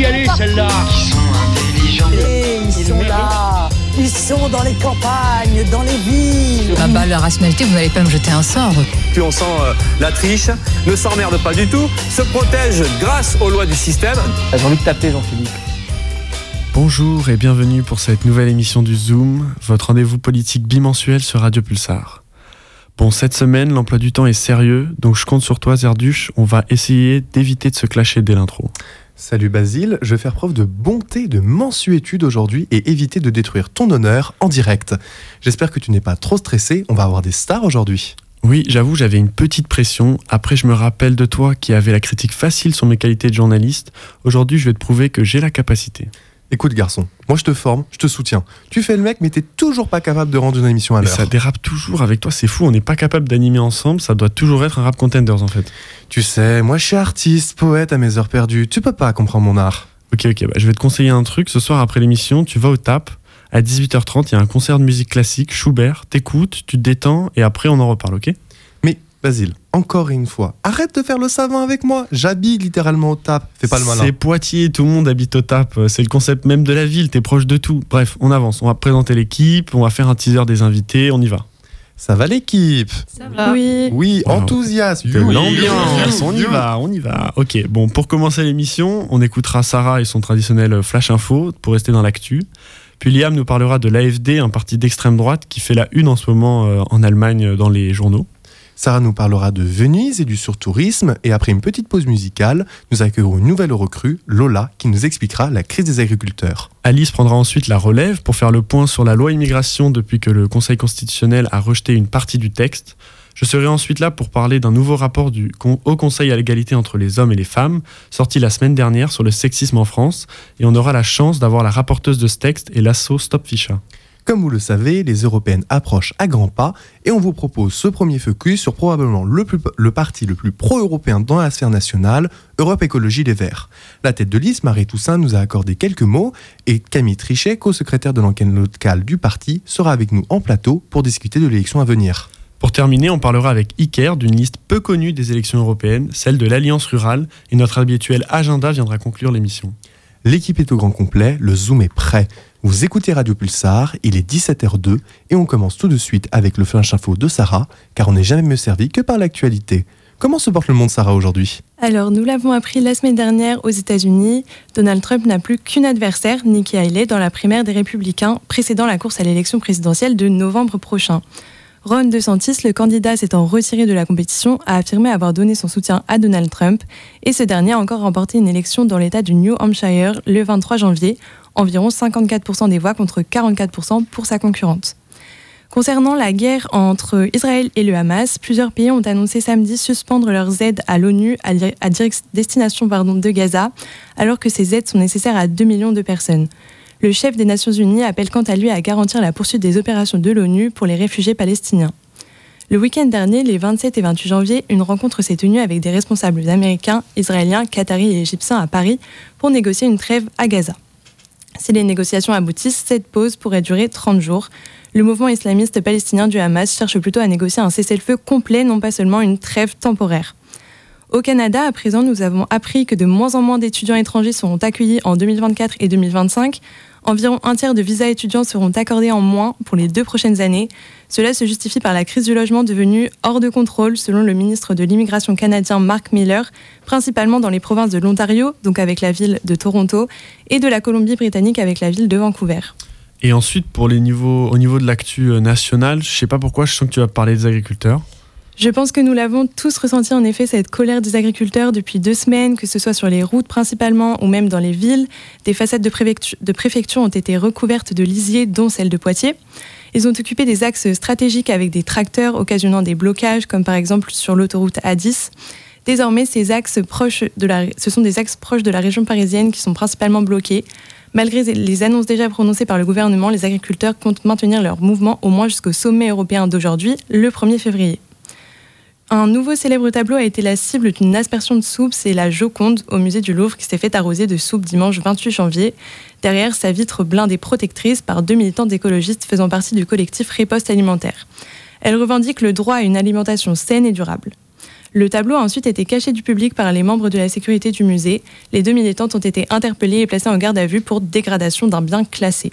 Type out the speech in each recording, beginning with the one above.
y aller, celle-là. Ils sont intelligents. Et ils sont là. Ils sont dans les campagnes, dans les villes. Ah bah la rationalité, vous n'allez pas me jeter un sort. Puis on sent euh, la triche, ne s'emmerde pas du tout, se protège grâce aux lois du système. J'ai envie de taper Jean-Philippe. Bonjour et bienvenue pour cette nouvelle émission du Zoom, votre rendez-vous politique bimensuel sur Radio Pulsar. Bon, cette semaine, l'emploi du temps est sérieux, donc je compte sur toi, Zerduche. On va essayer d'éviter de se clasher dès l'intro. Salut Basile, je vais faire preuve de bonté, de mensuétude aujourd'hui et éviter de détruire ton honneur en direct. J'espère que tu n'es pas trop stressé, on va avoir des stars aujourd'hui. Oui, j'avoue, j'avais une petite pression. Après, je me rappelle de toi qui avait la critique facile sur mes qualités de journaliste. Aujourd'hui, je vais te prouver que j'ai la capacité. Écoute garçon, moi je te forme, je te soutiens. Tu fais le mec mais t'es toujours pas capable de rendre une émission à l'heure. ça dérape toujours avec toi, c'est fou, on n'est pas capable d'animer ensemble, ça doit toujours être un rap contenders en fait. Tu sais, moi je suis artiste, poète à mes heures perdues, tu peux pas comprendre mon art. Ok, ok, bah, je vais te conseiller un truc. Ce soir, après l'émission, tu vas au TAP. À 18h30, il y a un concert de musique classique, Schubert. T'écoutes, tu te détends et après, on en reparle, ok? Mais Basile, encore une fois, arrête de faire le savant avec moi. J'habite littéralement au tap, fais pas le malin. C'est Poitiers, tout le monde habite au TAP. C'est le concept même de la ville, t'es proche de tout. Bref, on avance. On va présenter l'équipe, on va faire un teaser des invités, on y va. Ça va l'équipe Ça va. Oui. Oui, Wow. enthousiasme. De Oui. l'ambiance, on y va, on y va. Ok, bon, pour commencer l'émission, on écoutera Sarah et son traditionnel Flash Info pour rester dans l'actu. Puis Liam nous parlera de l'AFD, un parti d'extrême droite qui fait la une en ce moment euh, en Allemagne euh, dans les journaux. Sarah nous parlera de Venise et du surtourisme. Et après une petite pause musicale, nous accueillerons une nouvelle recrue, Lola, qui nous expliquera la crise des agriculteurs. Alice prendra ensuite la relève pour faire le point sur la loi immigration depuis que le Conseil constitutionnel a rejeté une partie du texte. Je serai ensuite là pour parler d'un nouveau rapport du Haut Conseil à l'égalité entre les hommes et les femmes, sorti la semaine dernière sur le sexisme en France, et on aura la chance d'avoir la rapporteuse de ce texte et l'assaut Stop Ficha. Comme vous le savez, les européennes approchent à grands pas et on vous propose ce premier focus sur probablement le, plus- le parti le plus pro-européen dans la sphère nationale, Europe Écologie Les Verts. La tête de liste, Marie Toussaint, nous a accordé quelques mots et Camille Trichet, co-secrétaire de l'enquête locale du parti, sera avec nous en plateau pour discuter de l'élection à venir. Pour terminer, on parlera avec Iker d'une liste peu connue des élections européennes, celle de l'Alliance rurale, et notre habituel agenda viendra conclure l'émission. L'équipe est au grand complet, le Zoom est prêt. Vous écoutez Radio Pulsar, il est 17h02 et on commence tout de suite avec le flash info de Sarah, car on n'est jamais mieux servi que par l'actualité. Comment se porte le monde Sarah aujourd'hui? Alors, nous l'avons appris la semaine dernière aux États-Unis. Donald Trump n'a plus qu'une adversaire, Nikki Haley, dans la primaire des Républicains, précédant la course à l'élection présidentielle de novembre prochain. Ron DeSantis, le candidat s'étant retiré de la compétition, a affirmé avoir donné son soutien à Donald Trump et ce dernier a encore remporté une élection dans l'État du New Hampshire le 23 janvier, environ 54% des voix contre 44% pour sa concurrente. Concernant la guerre entre Israël et le Hamas, plusieurs pays ont annoncé samedi suspendre leurs aides à l'ONU à, destination de Gaza, alors que ces aides sont nécessaires à 2 millions de personnes. Le chef des Nations Unies appelle quant à lui à garantir la poursuite des opérations de l'ONU pour les réfugiés palestiniens. Le week-end dernier, les 27 et 28 janvier, une rencontre s'est tenue avec des responsables américains, israéliens, qataris et égyptiens à Paris pour négocier une trêve à Gaza. Si les négociations aboutissent, cette pause pourrait durer 30 jours. Le mouvement islamiste palestinien du Hamas cherche plutôt à négocier un cessez-le-feu complet, non pas seulement une trêve temporaire. Au Canada, à présent, nous avons appris que de moins en moins d'étudiants étrangers seront accueillis en 2024 et 2025. Environ un tiers de visas étudiants seront accordés en moins pour les deux prochaines années. Cela se justifie par la crise du logement devenue hors de contrôle, selon le ministre de l'immigration canadien Mark Miller, principalement dans les provinces de l'Ontario, donc avec la ville de Toronto, et de la Colombie-Britannique avec la ville de Vancouver. Et ensuite, pour les niveaux, au niveau de l'actu euh, nationale, je sais pas pourquoi, je sens que tu vas parler des agriculteurs. Je pense que nous l'avons tous ressenti en effet, cette colère des agriculteurs depuis deux semaines, que ce soit sur les routes principalement ou même dans les villes. Des façades de, préfectu- de préfecture ont été recouvertes de lisiers, dont celle de Poitiers. Ils ont occupé des axes stratégiques avec des tracteurs, occasionnant des blocages, comme par exemple sur l'autoroute A10. Désormais, ces axes proches de la, ce sont des axes proches de la région parisienne qui sont principalement bloqués. Malgré les annonces déjà prononcées par le gouvernement, les agriculteurs comptent maintenir leur mouvement au moins jusqu'au sommet européen d'aujourd'hui, le 1er février. Un nouveau célèbre tableau a été la cible d'une aspersion de soupe, c'est la Joconde au musée du Louvre qui s'est fait arroser de soupe dimanche 28 janvier. Derrière sa vitre blindée protectrice par deux militantes écologistes faisant partie du collectif Riposte Alimentaire. Elle revendique le droit à une alimentation saine et durable. Le tableau a ensuite été caché du public par les membres de la sécurité du musée. Les deux militantes ont été interpellées et placées en garde à vue pour dégradation d'un bien classé.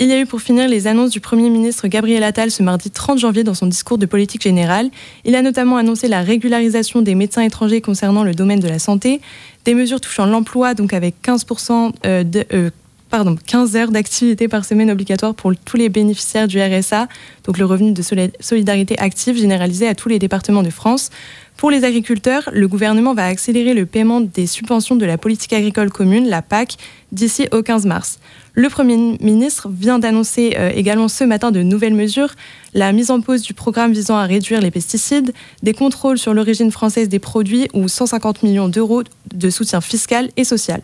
Il y a eu pour finir les annonces du Premier ministre Gabriel Attal ce mardi 30 janvier dans son discours de politique générale. Il a notamment annoncé la régularisation des médecins étrangers concernant le domaine de la santé, des mesures touchant l'emploi, donc avec 15%, euh, de, euh, pardon, 15 heures d'activité par semaine obligatoire pour tous les bénéficiaires du RSA, donc le revenu de solidarité active généralisé à tous les départements de France. Pour les agriculteurs, le gouvernement va accélérer le paiement des subventions de la politique agricole commune, la PAC, d'ici au 15 mars. Le Premier ministre vient d'annoncer euh, également ce matin de nouvelles mesures, la mise en pause du programme visant à réduire les pesticides, des contrôles sur l'origine française des produits ou 150 millions d'euros de soutien fiscal et social.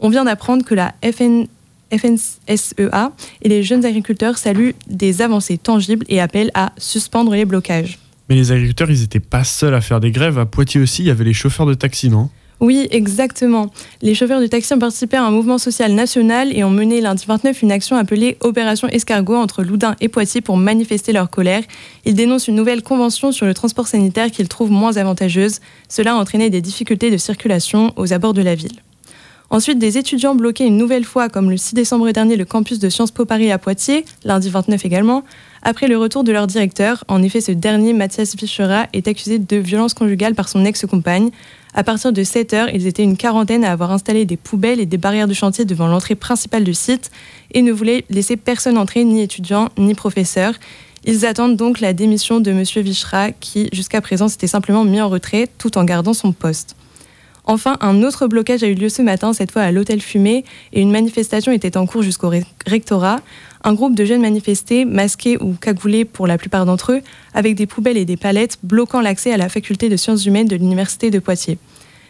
On vient d'apprendre que la FNSEA et les jeunes agriculteurs saluent des avancées tangibles et appellent à suspendre les blocages. Mais les agriculteurs, ils n'étaient pas seuls à faire des grèves. À Poitiers aussi, il y avait les chauffeurs de taxi, non? Oui, exactement. Les chauffeurs de taxi ont participé à un mouvement social national et ont mené lundi 29 une action appelée Opération Escargot entre Loudun et Poitiers pour manifester leur colère. Ils dénoncent une nouvelle convention sur le transport sanitaire qu'ils trouvent moins avantageuse. Cela a entraîné des difficultés de circulation aux abords de la ville. Ensuite, des étudiants bloqués une nouvelle fois, comme le 6 décembre dernier, le campus de Sciences Po Paris à Poitiers, lundi 29 également, après le retour de leur directeur. En effet, ce dernier, Mathias Vichera, est accusé de violence conjugale par son ex-compagne. À partir de 7 heures, ils étaient une quarantaine à avoir installé des poubelles et des barrières de chantier devant l'entrée principale du site et ne voulaient laisser personne entrer, ni étudiants, ni professeurs. Ils attendent donc la démission de M. Vichra, qui jusqu'à présent s'était simplement mis en retrait tout en gardant son poste. Enfin, un autre blocage a eu lieu ce matin, cette fois à l'hôtel Fumé, et une manifestation était en cours jusqu'au rectorat. Un groupe de jeunes manifestés, masqués ou cagoulés pour la plupart d'entre eux, avec des poubelles et des palettes, bloquant l'accès à la faculté de sciences humaines de l'Université de Poitiers.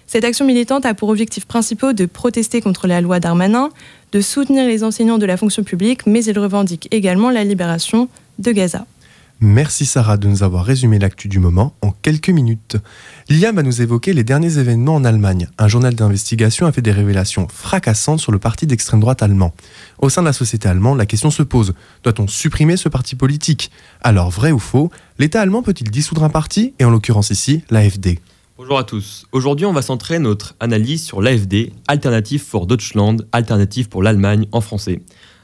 Cette action militante a pour objectif principaux de protester contre la loi Darmanin, de soutenir les enseignants de la fonction publique, mais il revendique également la libération de Gaza. Merci Sarah de nous avoir résumé l'actu du moment en quelques minutes. Liam va nous évoquer les derniers événements en Allemagne. Un journal d'investigation a fait des révélations fracassantes sur le parti d'extrême droite allemand. Au sein de la société allemande, la question se pose doit-on supprimer ce parti politique? Alors, vrai ou faux, l'État allemand peut-il dissoudre un parti, et en l'occurrence ici, l'AFD Bonjour à tous. Aujourd'hui, on va centrer notre analyse sur l'AFD, Alternative for Deutschland, Alternative pour l'Allemagne en français.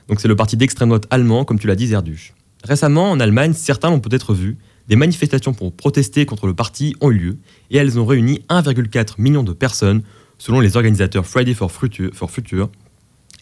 Donc, c'est le parti d'extrême droite allemand, comme tu l'as dit, Zerduch. Récemment, en Allemagne, certains l'ont peut-être vu, des manifestations pour protester contre le parti ont eu lieu et elles ont réuni 1,4 million de personnes selon les organisateurs Friday for Future, for Future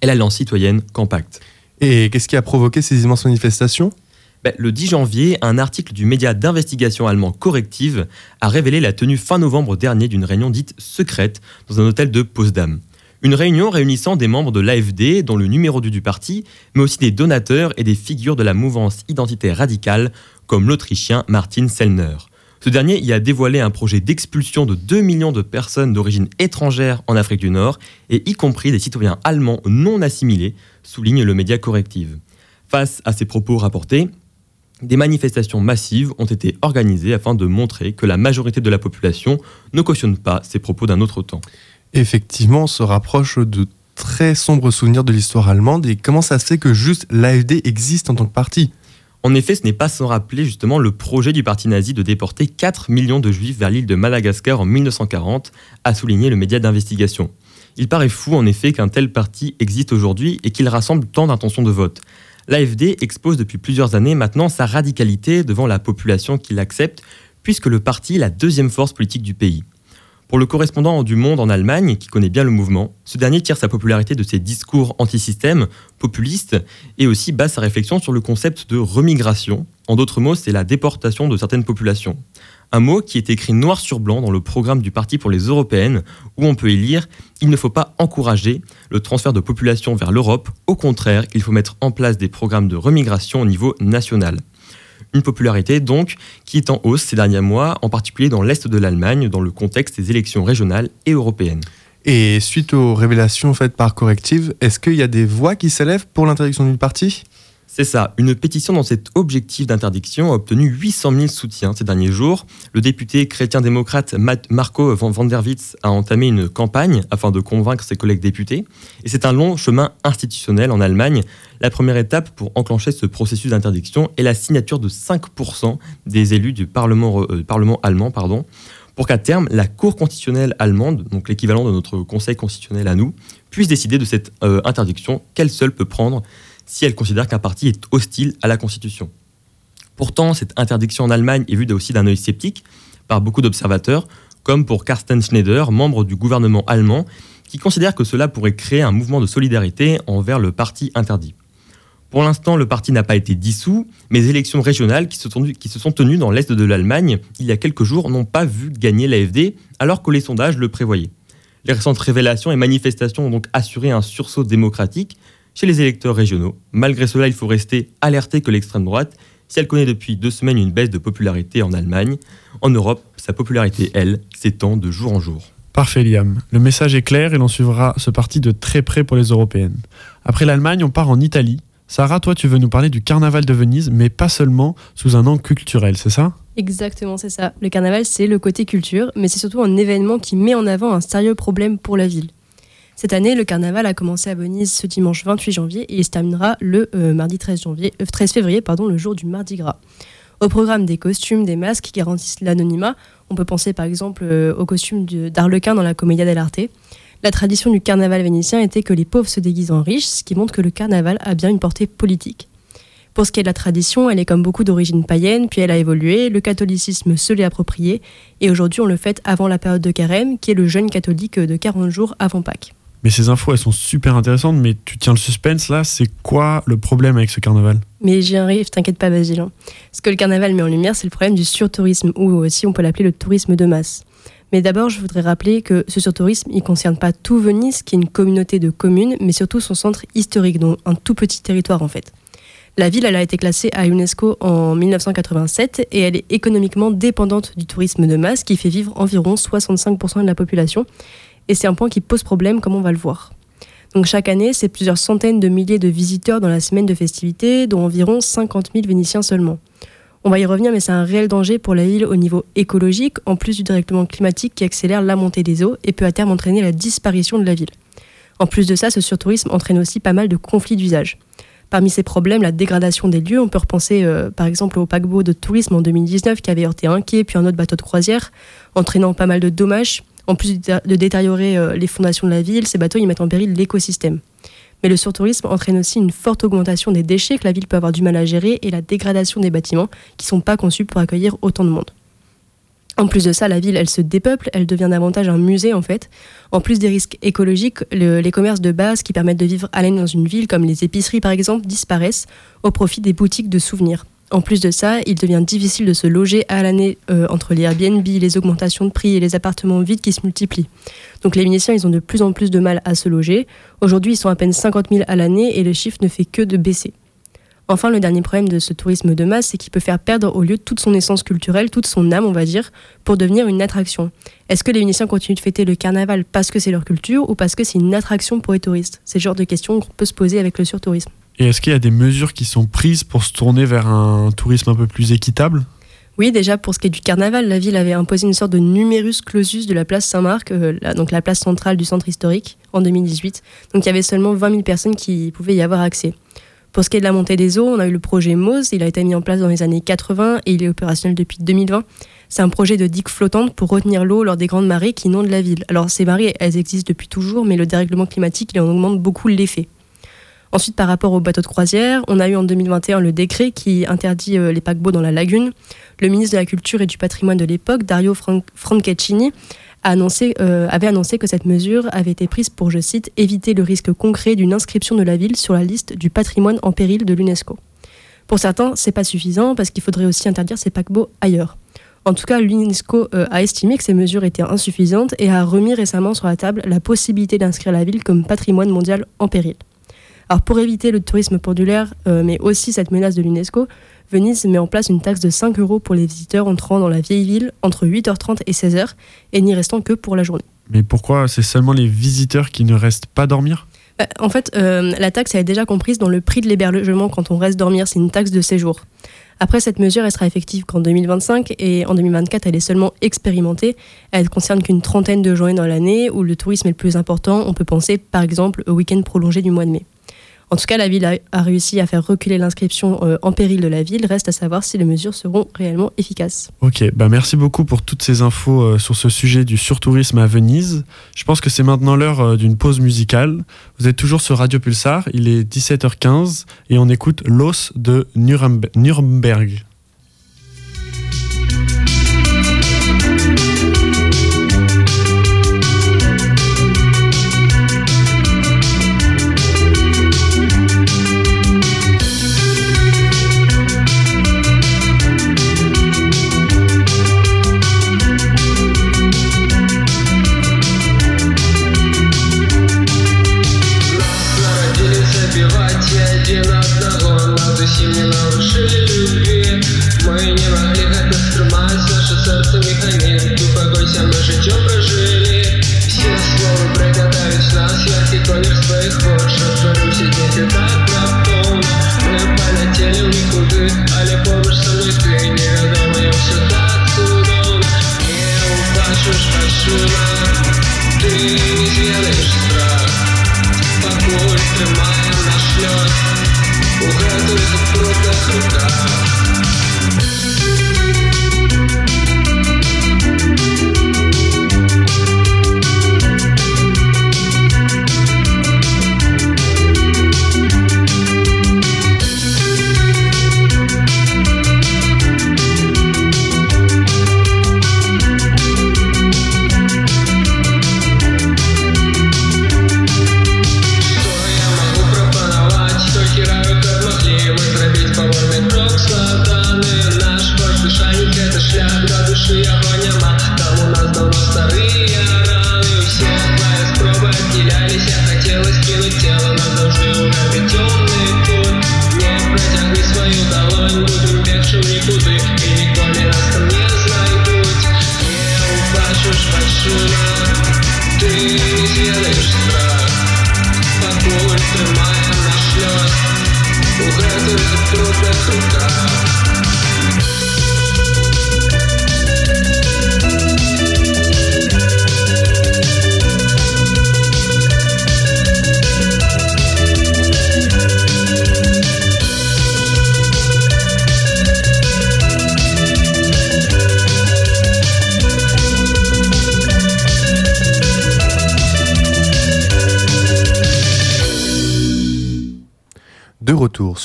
et l'Alliance citoyenne Compact. Et qu'est-ce qui a provoqué ces immenses manifestations? Ben, Le 10 janvier, un article du média d'investigation allemand Corrective a révélé la tenue fin novembre dernier d'une réunion dite secrète dans un hôtel de Potsdam. Une réunion réunissant des membres de l'AFD, dont le numéro 2 du parti, mais aussi des donateurs et des figures de la mouvance identitaire radicale, comme l'Autrichien Martin Sellner. Ce dernier y a dévoilé un projet d'expulsion de 2 millions de personnes d'origine étrangère en Afrique du Nord, et y compris des citoyens allemands non assimilés, souligne le média Corrective. Face à ces propos rapportés, des manifestations massives ont été organisées afin de montrer que la majorité de la population ne cautionne pas ces propos d'un autre temps effectivement, on se rapproche de très sombres souvenirs de l'histoire allemande. Et comment ça se fait que juste l'AFD existe en tant que parti? En effet, ce n'est pas sans rappeler justement le projet du parti nazi de déporter 4 millions de juifs vers l'île de Madagascar en 1940, a souligné le média d'investigation. Il paraît fou en effet qu'un tel parti existe aujourd'hui et qu'il rassemble tant d'intentions de vote. L'AFD expose depuis plusieurs années maintenant sa radicalité devant la population qui l'accepte, puisque le parti est la deuxième force politique du pays. Pour le correspondant du Monde en Allemagne, qui connaît bien le mouvement, ce dernier tire sa popularité de ses discours anti-système, populistes, et aussi base sa réflexion sur le concept de remigration. En d'autres mots, c'est la déportation de certaines populations. Un mot qui est écrit noir sur blanc dans le programme du Parti pour les Européennes, où on peut y lire Il ne faut pas encourager le transfert de population vers l'Europe, au contraire, il faut mettre en place des programmes de remigration au niveau national. Une popularité donc qui est en hausse ces derniers mois, en particulier dans l'Est de l'Allemagne, dans le contexte des élections régionales et européennes. Et suite aux révélations faites par Corrective, est-ce qu'il y a des voix qui s'élèvent pour l'interdiction du parti c'est ça, une pétition dans cet objectif d'interdiction a obtenu 800 000 soutiens ces derniers jours. Le député chrétien-démocrate Marco van der Witz a entamé une campagne afin de convaincre ses collègues députés. Et c'est un long chemin institutionnel en Allemagne. La première étape pour enclencher ce processus d'interdiction est la signature de 5% des élus du Parlement, euh, allemand. Pour qu'à terme, la Cour constitutionnelle allemande, donc l'équivalent de notre Conseil constitutionnel à nous, puisse décider de cette euh, interdiction qu'elle seule peut prendre si elle considère qu'un parti est hostile à la Constitution. Pourtant, cette interdiction en Allemagne est vue aussi d'un œil sceptique par beaucoup d'observateurs, comme pour Carsten Schneider, membre du gouvernement allemand, qui considère que cela pourrait créer un mouvement de solidarité envers le parti interdit. Pour l'instant, le parti n'a pas été dissous, mais les élections régionales qui se sont, qui se sont tenues dans l'est de l'Allemagne il y a quelques jours n'ont pas vu gagner l'AFD, alors que les sondages le prévoyaient. Les récentes révélations et manifestations ont donc assuré un sursaut démocratique chez les électeurs régionaux. Malgré cela, il faut rester alerté que l'extrême droite, si elle connaît depuis deux semaines une baisse de popularité en Allemagne, en Europe, sa popularité, elle, s'étend de jour en jour. Parfait Liam. Le message est clair et l'on suivra ce parti de très près pour les européennes. Après l'Allemagne, on part en Italie. Sarah, toi tu veux nous parler du carnaval de Venise, mais pas seulement sous un angle culturel, c'est ça? Exactement, c'est ça. Le carnaval, c'est le côté culture, mais c'est surtout un événement qui met en avant un sérieux problème pour la ville. Cette année, le carnaval a commencé à Venise ce dimanche 28 janvier et il se terminera le euh, mardi 13, janvier, 13 euh, février, pardon, le jour du Mardi Gras. Au programme des costumes, des masques qui garantissent l'anonymat, on peut penser par exemple euh, au costume d'Arlequin dans la Commedia dell'arte. La tradition du carnaval vénitien était que les pauvres se déguisent en riches, ce qui montre que le carnaval a bien une portée politique. Pour ce qui est de la tradition, elle est comme beaucoup d'origine païenne, puis elle a évolué, le catholicisme se l'est approprié, et aujourd'hui on le fête avant la période de carême, qui est le jeûne catholique de 40 jours avant Pâques. Mais ces infos, elles sont super intéressantes, mais tu tiens le suspense là, c'est quoi le problème avec ce carnaval? Mais j'y arrive, t'inquiète pas Basile. Ce que le carnaval met en lumière, c'est le problème du surtourisme, ou aussi on peut l'appeler le tourisme de masse. Mais d'abord, je voudrais rappeler que ce surtourisme, il ne concerne pas tout Venise, qui est une communauté de communes, mais surtout son centre historique, donc un tout petit territoire en fait. La ville, elle a été classée à UNESCO en 1987 et elle est économiquement dépendante du tourisme de masse qui fait vivre environ 65% de la population et c'est un point qui pose problème, comme on va le voir. Donc chaque année, c'est plusieurs centaines de milliers de visiteurs dans la semaine de festivités, dont environ 50 000 Vénitiens seulement. On va y revenir, mais c'est un réel danger pour la ville au niveau écologique, en plus du dérèglement climatique qui accélère la montée des eaux et peut à terme entraîner la disparition de la ville. En plus de ça, ce surtourisme entraîne aussi pas mal de conflits d'usage. Parmi ces problèmes, la dégradation des lieux, on peut repenser euh, par exemple au paquebot de tourisme en 2019 qui avait heurté un quai puis un autre bateau de croisière, entraînant pas mal de dommages en plus de détériorer euh, les fondations de la ville, ces bateaux ils mettent en péril l'écosystème. Mais le surtourisme entraîne aussi une forte augmentation des déchets que la ville peut avoir du mal à gérer et la dégradation des bâtiments qui ne sont pas conçus pour accueillir autant de monde. En plus de ça, la ville, elle se dépeuple, elle devient davantage un musée en fait. En plus des risques écologiques, les commerces de base qui permettent de vivre à l'aise dans une ville, comme les épiceries par exemple, disparaissent au profit des boutiques de souvenirs. En plus de ça, il devient difficile de se loger à l'année euh, entre les Airbnb, les augmentations de prix et les appartements vides qui se multiplient. Donc les Vénitiens, ils ont de plus en plus de mal à se loger. Aujourd'hui, ils sont à peine 50 000 à l'année et le chiffre ne fait que de baisser. Enfin, le dernier problème de ce tourisme de masse, c'est qu'il peut faire perdre au lieu toute son essence culturelle, toute son âme, on va dire, pour devenir une attraction. Est-ce que les Vénitiens continuent de fêter le carnaval parce que c'est leur culture ou parce que c'est une attraction pour les touristes? C'est le genre de questions qu'on peut se poser avec le surtourisme. Et est-ce qu'il y a des mesures qui sont prises pour se tourner vers un tourisme un peu plus équitable? Oui, déjà pour ce qui est du carnaval, la ville avait imposé une sorte de numerus clausus de la place Saint-Marc, euh, donc la place centrale du centre historique, en 2018. Donc il y avait seulement 20 000 personnes qui pouvaient y avoir accès. Pour ce qui est de la montée des eaux, on a eu le projet MOSE, il a été mis en place dans les années 80 et il est opérationnel depuis 2020. C'est un projet de digue flottante pour retenir l'eau lors des grandes marées qui inondent la ville. Alors ces marées, elles existent depuis toujours, mais le dérèglement climatique, il en augmente beaucoup l'effet. Ensuite, par rapport aux bateaux de croisière, on a eu en 2021 le décret qui interdit euh, les paquebots dans la lagune. Le ministre de la Culture et du Patrimoine de l'époque, Dario Franceschini, euh, avait annoncé que cette mesure avait été prise pour, je cite, éviter le risque concret d'une inscription de la ville sur la liste du patrimoine en péril de l'UNESCO. Pour certains, c'est pas suffisant parce qu'il faudrait aussi interdire ces paquebots ailleurs. En tout cas, l'UNESCO euh, a estimé que ces mesures étaient insuffisantes et a remis récemment sur la table la possibilité d'inscrire la ville comme patrimoine mondial en péril. Alors pour éviter le tourisme pendulaire, euh, mais aussi cette menace de l'UNESCO, Venise met en place une taxe de 5 euros pour les visiteurs entrant dans la vieille ville entre 8h30 et 16h et n'y restant que pour la journée. Mais pourquoi c'est seulement les visiteurs qui ne restent pas dormir? Bah, En fait, euh, la taxe est déjà comprise dans le prix de l'hébergement quand on reste dormir, c'est une taxe de séjour. Après, cette mesure, elle sera effective qu'en 2025 et en 2024, elle est seulement expérimentée. Elle ne concerne qu'une trentaine de journées dans l'année où le tourisme est le plus important. On peut penser par exemple au week-end prolongé du mois de mai. En tout cas, la ville a, réussi à faire reculer l'inscription euh, en péril de la ville. Reste à savoir si les mesures seront réellement efficaces. Ok, bah merci beaucoup pour toutes ces infos euh, sur ce sujet du surtourisme à Venise. Je pense que c'est maintenant l'heure euh, d'une pause musicale. Vous êtes toujours sur Radio Pulsar, il est 17h15 et on écoute Los de Nurembe- Nuremberg. у грязних брудних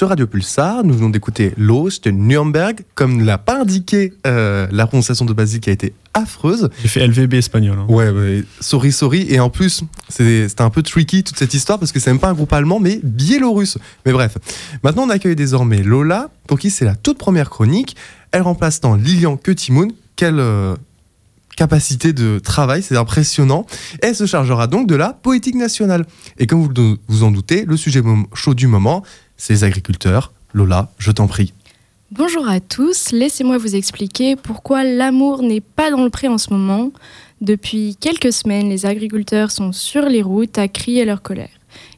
Radio Pulsar, nous venons d'écouter Los de Nuremberg. Comme ne l'a pas indiqué, euh, la prononciation de Basile qui a été affreuse. J'ai fait LVB espagnol. hein. Ouais, ouais, sorry, sorry. Et en plus, c'est- c'était un peu tricky toute cette histoire parce que c'est même pas un groupe allemand, mais biélorusse. Mais bref. Maintenant, on accueille désormais Lola, pour qui c'est la toute première chronique. Elle remplace tant Lilian que Timoun. Quelle euh, capacité de travail, c'est impressionnant. Elle se chargera donc de la politique nationale. Et comme vous vous en doutez, le sujet chaud du moment, les agriculteurs. Lola, je t'en prie. Bonjour à tous, laissez-moi vous expliquer pourquoi l'amour n'est pas dans le pré en ce moment. Depuis quelques semaines, les agriculteurs sont sur les routes à crier leur colère.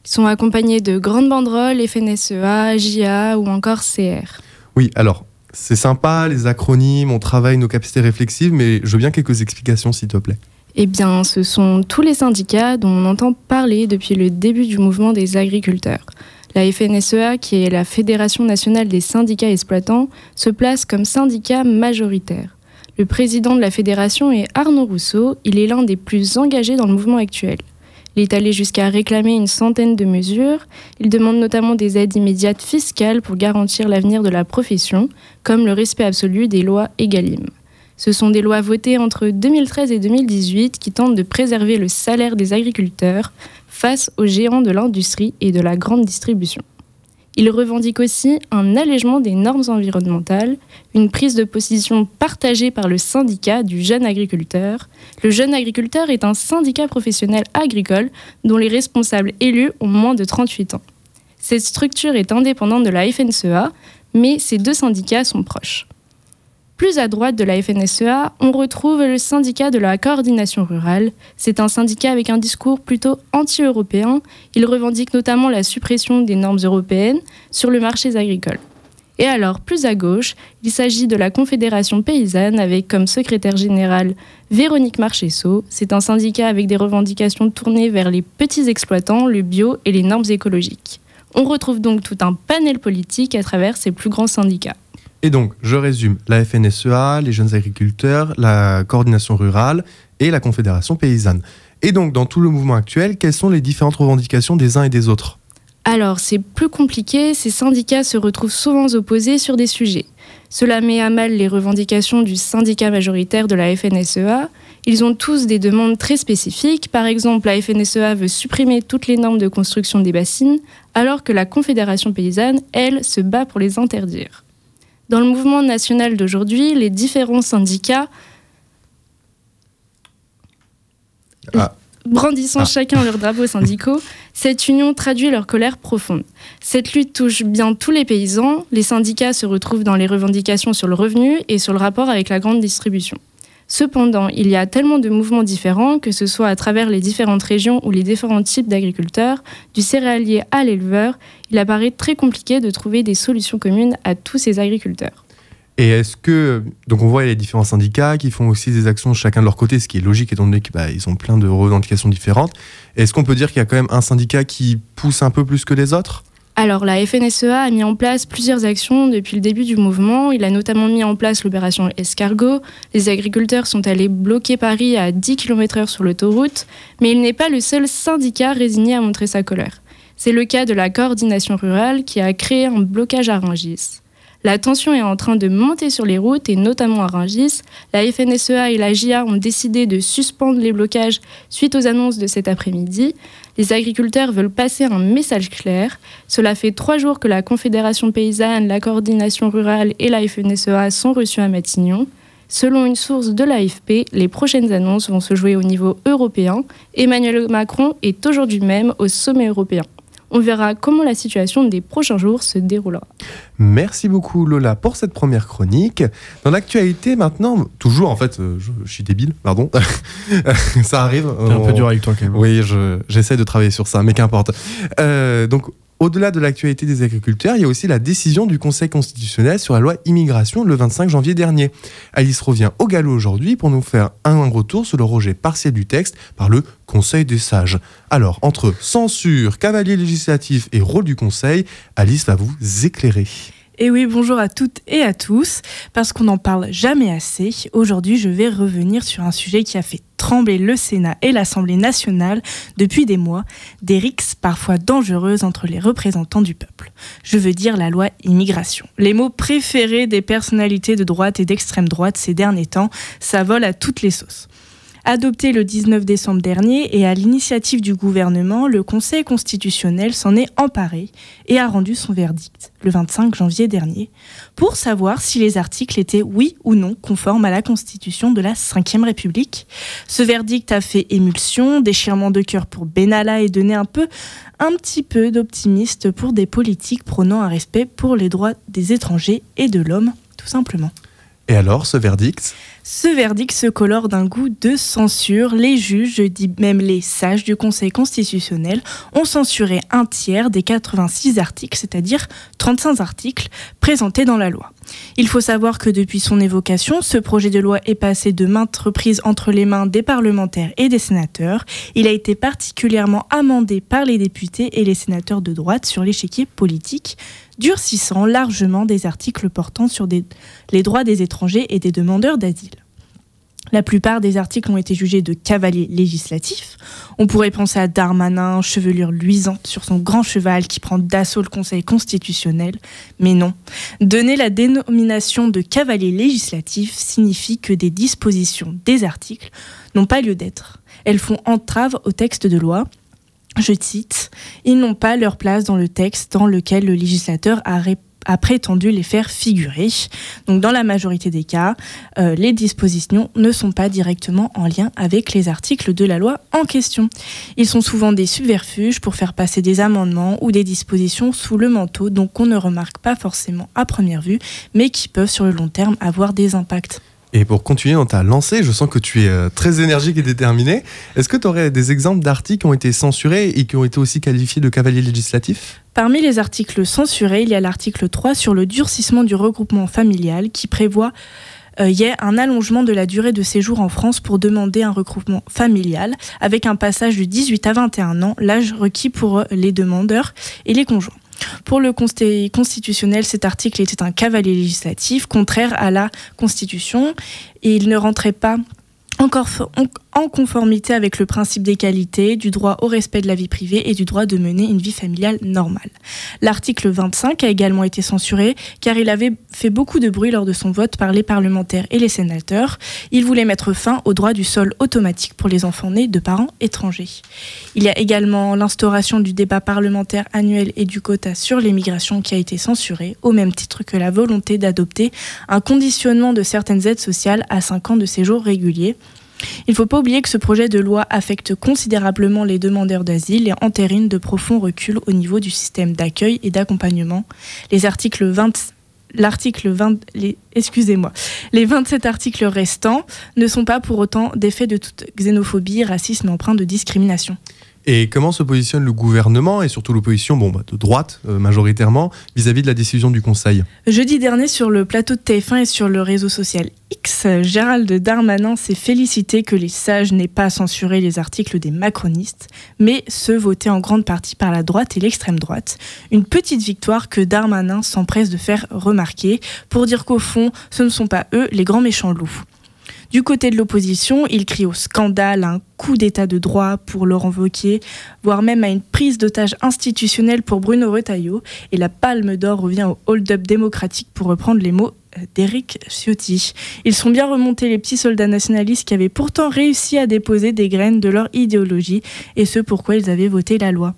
Ils sont accompagnés de grandes banderoles, FNSEA, JA ou encore CR. Oui, alors, c'est sympa, les acronymes, on travaille nos capacités réflexives, mais je veux bien quelques explications, s'il te plaît. Eh bien, ce sont tous les syndicats dont on entend parler depuis le début du mouvement des agriculteurs. La FNSEA, qui est la Fédération nationale des syndicats exploitants, se place comme syndicat majoritaire. Le président de la fédération est Arnaud Rousseau, il est l'un des plus engagés dans le mouvement actuel. Il est allé jusqu'à réclamer une centaine de mesures. Il demande notamment des aides immédiates fiscales pour garantir l'avenir de la profession, comme le respect absolu des lois EGalim. Ce sont des lois votées entre 2013 et 2018 qui tentent de préserver le salaire des agriculteurs face aux géants de l'industrie et de la grande distribution. Il revendique aussi un allègement des normes environnementales, une prise de position partagée par le syndicat du jeune agriculteur. Le jeune agriculteur est un syndicat professionnel agricole dont les responsables élus ont moins de 38 ans. Cette structure est indépendante de la FNSEA, mais ces deux syndicats sont proches. Plus à droite de la FNSEA, on retrouve le syndicat de la coordination rurale. C'est un syndicat avec un discours plutôt anti-européen. Il revendique notamment la suppression des normes européennes sur le marché agricole. Et alors, plus à gauche, il s'agit de la Confédération paysanne avec comme secrétaire générale Véronique Marchessault. C'est un syndicat avec des revendications tournées vers les petits exploitants, le bio et les normes écologiques. On retrouve donc tout un panel politique à travers ces plus grands syndicats. Et donc, je résume, la FNSEA, les jeunes agriculteurs, la coordination rurale et la Confédération paysanne. Et donc, dans tout le mouvement actuel, quelles sont les différentes revendications des uns et des autres? Alors, c'est plus compliqué, ces syndicats se retrouvent souvent opposés sur des sujets. Cela met à mal les revendications du syndicat majoritaire de la FNSEA. Ils ont tous des demandes très spécifiques. Par exemple, la FNSEA veut supprimer toutes les normes de construction des bassines, alors que la Confédération paysanne, elle, se bat pour les interdire. Dans le mouvement national d'aujourd'hui, les différents syndicats Ah. brandissant Ah. chacun leurs drapeaux syndicaux, cette union traduit leur colère profonde. Cette lutte touche bien tous les paysans, les syndicats se retrouvent dans les revendications sur le revenu et sur le rapport avec la grande distribution. Cependant, il y a tellement de mouvements différents, que ce soit à travers les différentes régions ou les différents types d'agriculteurs, du céréalier à l'éleveur, il apparaît très compliqué de trouver des solutions communes à tous ces agriculteurs. Et est-ce que. Donc, on voit les différents syndicats qui font aussi des actions chacun de leur côté, ce qui est logique étant donné qu'ils ont plein de revendications différentes. Est-ce qu'on peut dire qu'il y a quand même un syndicat qui pousse un peu plus que les autres? Alors, la FNSEA a mis en place plusieurs actions depuis le début du mouvement. Il a notamment mis en place l'opération Escargot. Les agriculteurs sont allés bloquer Paris à 10 km/h sur l'autoroute, mais il n'est pas le seul syndicat résigné à montrer sa colère. C'est le cas de la coordination rurale qui a créé un blocage à Rungis. La tension est en train de monter sur les routes et notamment à Rungis. La FNSEA et la JA ont décidé de suspendre les blocages suite aux annonces de cet après-midi. Les agriculteurs veulent passer un message clair. Cela fait trois jours que la Confédération paysanne, la coordination rurale et la FNSEA sont reçus à Matignon. Selon une source de l'AFP, les prochaines annonces vont se jouer au niveau européen. Emmanuel Macron est aujourd'hui même au sommet européen. On verra comment la situation des prochains jours se déroulera. Merci beaucoup Lola pour cette première chronique. Dans l'actualité maintenant, toujours en fait, euh, je, je suis débile, pardon. ça arrive. T'es un peu dur avec toi quand même. Oui, je- j'essaie de travailler sur ça, mais qu'importe. Euh, donc, au-delà de l'actualité des agriculteurs, il y a aussi la décision du Conseil constitutionnel sur la loi immigration le 25 janvier dernier. Alice revient au galop aujourd'hui pour nous faire un retour sur le rejet partiel du texte par le Conseil des sages. Alors, entre censure, cavalier législatif et rôle du Conseil, Alice va vous éclairer. Et oui, bonjour à toutes et à tous. Parce qu'on n'en parle jamais assez, aujourd'hui je vais revenir sur un sujet qui a fait trembler le Sénat et l'Assemblée nationale depuis des mois, des rixes parfois dangereuses entre les représentants du peuple. Je veux dire la loi immigration. Les mots préférés des personnalités de droite et d'extrême droite ces derniers temps, ça vole à toutes les sauces. Adopté le 19 décembre dernier et à l'initiative du gouvernement, le Conseil constitutionnel s'en est emparé et a rendu son verdict le 25 janvier dernier pour savoir si les articles étaient oui ou non conformes à la Constitution de la Ve République. Ce verdict a fait émulsion, déchirement de cœur pour Benalla et donné un peu, un petit peu d'optimiste pour des politiques prônant un respect pour les droits des étrangers et de l'homme, tout simplement. Et alors, ce verdict? Ce verdict se colore d'un goût de censure. Les juges, je dis même les sages du Conseil constitutionnel, ont censuré un tiers des 86 articles, c'est-à-dire 35 articles présentés dans la loi. Il faut savoir que depuis son évocation, ce projet de loi est passé de maintes reprises entre les mains des parlementaires et des sénateurs. Il a été particulièrement amendé par les députés et les sénateurs de droite sur l'échiquier politique, durcissant largement des articles portant sur les droits des étrangers et des demandeurs d'asile. La plupart des articles ont été jugés de cavaliers législatifs. On pourrait penser à Darmanin, chevelure luisante sur son grand cheval qui prend d'assaut le Conseil constitutionnel. Mais non. Donner la dénomination de cavalier législatif signifie que des dispositions des articles n'ont pas lieu d'être. Elles font entrave au texte de loi. Je cite, Ils n'ont pas leur place dans le texte dans lequel le législateur a ré- a prétendu les faire figurer. Donc dans la majorité des cas, euh, les dispositions ne sont pas directement en lien avec les articles de la loi en question. Ils sont souvent des subterfuges pour faire passer des amendements ou des dispositions sous le manteau, donc on ne remarque pas forcément à première vue, mais qui peuvent sur le long terme avoir des impacts. Et pour continuer dans ta lancée, je sens que tu es euh, très énergique et déterminé. Est-ce que tu aurais des exemples d'articles qui ont été censurés et qui ont été aussi qualifiés de cavaliers législatifs? Parmi les articles censurés, il y a l'article 3 sur le durcissement du regroupement familial qui prévoit euh, y ait un allongement de la durée de séjour en France pour demander un regroupement familial avec un passage de 18 à 21 ans, l'âge requis pour euh, les demandeurs et les conjoints. Pour le constitutionnel, cet article était un cavalier législatif contraire à la Constitution. Et il ne rentrait pas encore en conformité avec le principe d'égalité, du droit au respect de la vie privée et du droit de mener une vie familiale normale. L'article 25 a également été censuré car il avait fait beaucoup de bruit lors de son vote par les parlementaires et les sénateurs. Il voulait mettre fin au droit du sol automatique pour les enfants nés de parents étrangers. Il y a également l'instauration du débat parlementaire annuel et du quota sur l'immigration qui a été censuré, au même titre que la volonté d'adopter un conditionnement de certaines aides sociales à 5 ans de séjour régulier. Il ne faut pas oublier que ce projet de loi affecte considérablement les demandeurs d'asile et entérine de profonds reculs au niveau du système d'accueil et d'accompagnement. Les articles 20 l'article 20, les, excusez-moi, les 27 articles restants ne sont pas pour autant des faits de toute xénophobie, racisme et empreinte de discrimination. Et comment se positionne le gouvernement et surtout l'opposition bon, bah, de droite euh, majoritairement vis-à-vis de la décision du Conseil Jeudi dernier, sur le plateau de TF1 et sur le réseau social X, Gérald Darmanin s'est félicité que les sages n'aient pas censuré les articles des macronistes, mais ceux votés en grande partie par la droite et l'extrême droite. Une petite victoire que Darmanin s'empresse de faire remarquer pour dire qu'au fond, ce ne sont pas eux les grands méchants loups. Du côté de l'opposition, il crie au scandale, à un coup d'état de droit pour Laurent Wauquiez, voire même à une prise d'otage institutionnelle pour Bruno Retailleau. Et la palme d'or revient au hold-up démocratique pour reprendre les mots euh, d'Éric Ciotti. Ils sont bien remontés les petits soldats nationalistes qui avaient pourtant réussi à déposer des graines de leur idéologie et ce pourquoi ils avaient voté la loi.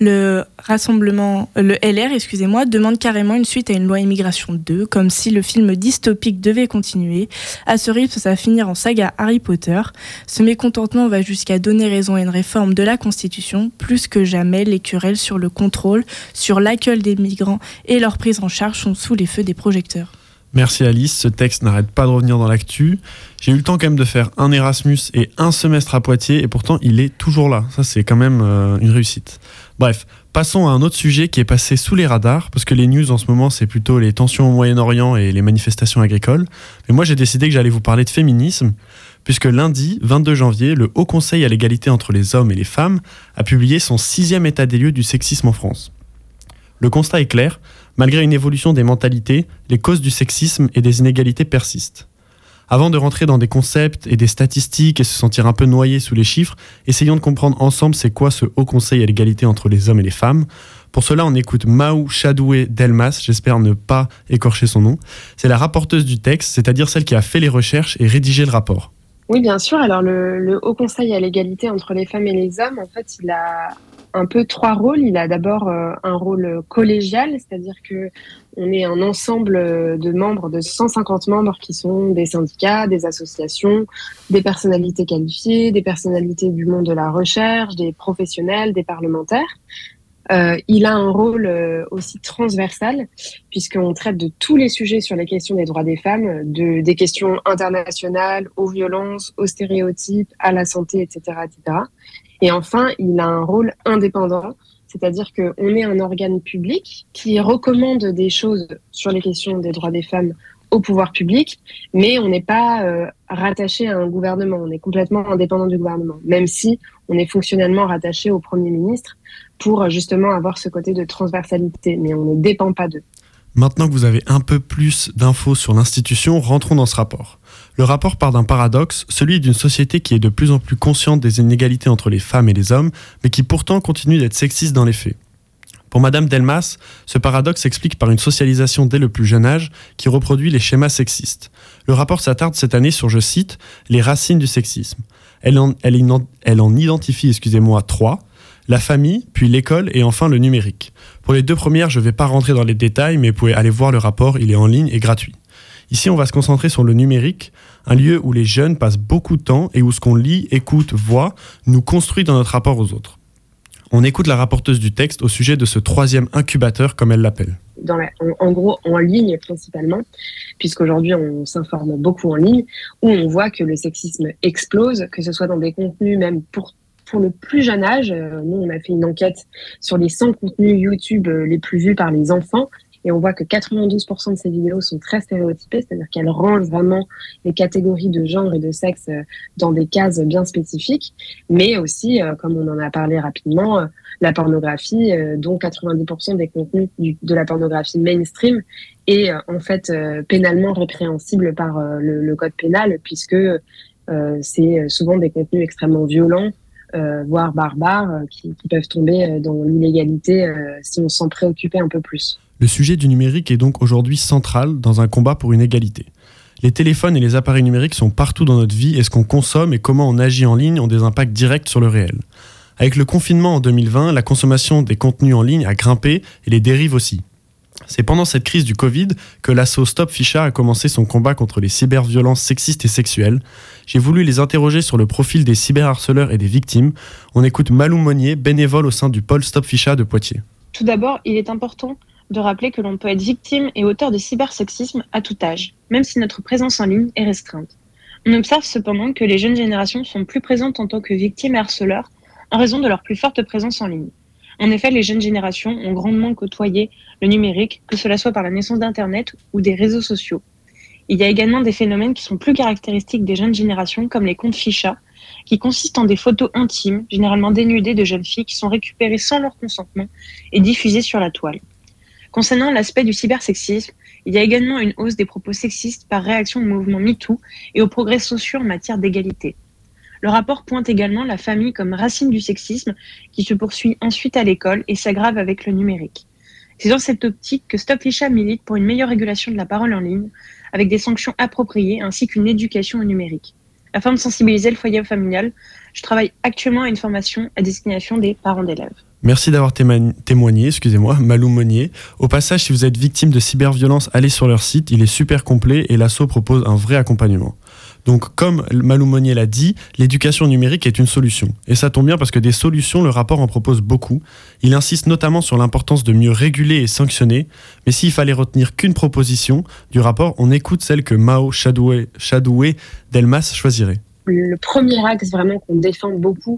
Le rassemblement, le LR, excusez-moi, demande carrément une suite à une loi immigration 2, comme si le film dystopique devait continuer. À ce rythme, ça va finir en saga Harry Potter. Ce mécontentement va jusqu'à donner raison à une réforme de la Constitution. Plus que jamais, les querelles sur le contrôle, sur l'accueil des migrants et leur prise en charge sont sous les feux des projecteurs. Merci Alice, ce texte n'arrête pas de revenir dans l'actu. J'ai eu le temps quand même de faire un Erasmus et un semestre à Poitiers et pourtant il est toujours là. Ça c'est quand même euh, une réussite. Bref, passons à un autre sujet qui est passé sous les radars parce que les news en ce moment c'est plutôt les tensions au Moyen-Orient et les manifestations agricoles. Mais moi j'ai décidé que j'allais vous parler de féminisme puisque lundi 22 janvier, le Haut Conseil à l'égalité entre les hommes et les femmes a publié son sixième état des lieux du sexisme en France. Le constat est clair, malgré une évolution des mentalités, les causes du sexisme et des inégalités persistent. Avant de rentrer dans des concepts et des statistiques et se sentir un peu noyé sous les chiffres, essayons de comprendre ensemble c'est quoi ce Haut Conseil à l'égalité entre les hommes et les femmes. Pour cela, on écoute Maou Chadoué Delmas, j'espère ne pas écorcher son nom. C'est la rapporteuse du texte, c'est-à-dire celle qui a fait les recherches et rédigé le rapport. Oui, bien sûr. Alors, le, le Haut Conseil à l'égalité entre les femmes et les hommes, en fait, il a un peu trois rôles. Il a d'abord euh, un rôle collégial, c'est-à-dire que on est un ensemble de membres, de 150 membres qui sont des syndicats, des associations, des personnalités qualifiées, des personnalités du monde de la recherche, des professionnels, des parlementaires. Euh, il a un rôle euh, aussi transversal, puisqu'on traite de tous les sujets sur les questions des droits des femmes, de, des questions internationales, aux violences, aux stéréotypes, à la santé, etc. etc. Et enfin, il a un rôle indépendant, c'est-à-dire qu'on est un organe public qui recommande des choses sur les questions des droits des femmes au pouvoir public, mais on n'est pas euh, rattaché à un gouvernement, on est complètement indépendant du gouvernement, même si on est fonctionnellement rattaché au Premier ministre pour justement avoir ce côté de transversalité, mais on ne dépend pas d'eux. Maintenant que vous avez un peu plus d'infos sur l'institution, rentrons dans ce rapport. Le rapport part d'un paradoxe, celui d'une société qui est de plus en plus consciente des inégalités entre les femmes et les hommes, mais qui pourtant continue d'être sexiste dans les faits. Pour Madame Delmas, ce paradoxe s'explique par une socialisation dès le plus jeune âge qui reproduit les schémas sexistes. Le rapport s'attarde cette année sur, je cite, les racines du sexisme. Elle en, identifie, excusez-moi, trois la famille, puis l'école et enfin le numérique. Pour les deux premières, je ne vais pas rentrer dans les détails, mais vous pouvez aller voir le rapport, il est en ligne et gratuit. Ici, on va se concentrer sur le numérique, un lieu où les jeunes passent beaucoup de temps et où ce qu'on lit, écoute, voit, nous construit dans notre rapport aux autres. On écoute la rapporteuse du texte au sujet de ce troisième incubateur, comme elle l'appelle. en, gros, en ligne principalement, puisqu'aujourd'hui on s'informe beaucoup en ligne, où on voit que le sexisme explose, que ce soit dans des contenus même pour pour le plus jeune âge, euh, nous, on a fait une enquête sur les 100 contenus YouTube euh, les plus vus par les enfants. Et on voit que 92% de ces vidéos sont très stéréotypées, c'est-à-dire qu'elles rangent vraiment les catégories de genre et de sexe euh, dans des cases bien spécifiques, mais aussi, comme on en a parlé rapidement, la pornographie, dont 90% des contenus de la pornographie mainstream est en fait pénalement répréhensible par le, code pénal, puisque c'est souvent des contenus extrêmement violents, voire barbares, euh, qui, peuvent tomber euh, dans l'illégalité euh, si on s'en préoccupait un peu plus. Le sujet du numérique est donc aujourd'hui central dans un combat pour une égalité. Les téléphones et les appareils numériques sont partout dans notre vie et ce qu'on consomme et comment on agit en ligne ont des impacts directs sur le réel. Avec le confinement en 2020, la consommation des contenus en ligne a grimpé et les dérives aussi. C'est pendant cette crise du Covid que l'asso Stop Ficha a commencé son combat contre les cyberviolences sexistes et sexuelles. J'ai voulu les interroger sur le profil des cyberharceleurs et des victimes. On écoute Malou Monnier, bénévole au sein du pôle Stop Ficha de Poitiers. Tout d'abord, il est important de rappeler que l'on peut être victime et auteur de cybersexisme à tout âge, même si notre présence en ligne est restreinte. On observe cependant que les jeunes générations sont plus présentes en tant que victimes et harceleurs en raison de leur plus forte présence en ligne. En effet, les jeunes générations ont grandement côtoyé le numérique, que cela soit par la naissance d'Internet ou des réseaux sociaux. Il y a également des phénomènes qui sont plus caractéristiques des jeunes générations, comme les comptes ficha, qui consistent en des photos intimes, généralement dénudées de jeunes filles, qui sont récupérées sans leur consentement et diffusées sur la toile. Concernant l'aspect du cybersexisme, il y a également une hausse des propos sexistes par réaction au mouvement MeToo et aux progrès sociaux en matière d'égalité. Le rapport pointe également la famille comme racine du sexisme qui se poursuit ensuite à l'école et s'aggrave avec le numérique. C'est dans cette optique que Stop Ficha milite pour une meilleure régulation de la parole en ligne, avec des sanctions appropriées ainsi qu'une éducation au numérique. Afin de sensibiliser le foyer familial, je travaille actuellement à une formation à destination des parents d'élèves. Merci d'avoir témoigné, excusez-moi, Malou Monnier. Au passage, si vous êtes victime de cyberviolence, allez sur leur site, il est super complet et l'ASSO propose un vrai accompagnement. Donc, comme Malou Monnier l'a dit, l'éducation numérique est une solution. Et ça tombe bien parce que des solutions, le rapport en propose beaucoup. Il insiste notamment sur l'importance de mieux réguler et sanctionner. Mais s'il fallait retenir qu'une proposition du rapport, on écoute celle que Mao Chadoué, Delmas choisirait. Le premier axe vraiment qu'on défend beaucoup,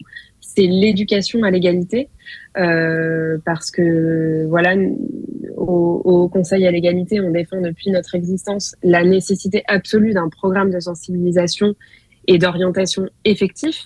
c'est l'éducation à l'égalité, euh, parce que voilà, au, Conseil à l'égalité, on défend depuis notre existence la nécessité absolue d'un programme de sensibilisation et d'orientation effectif,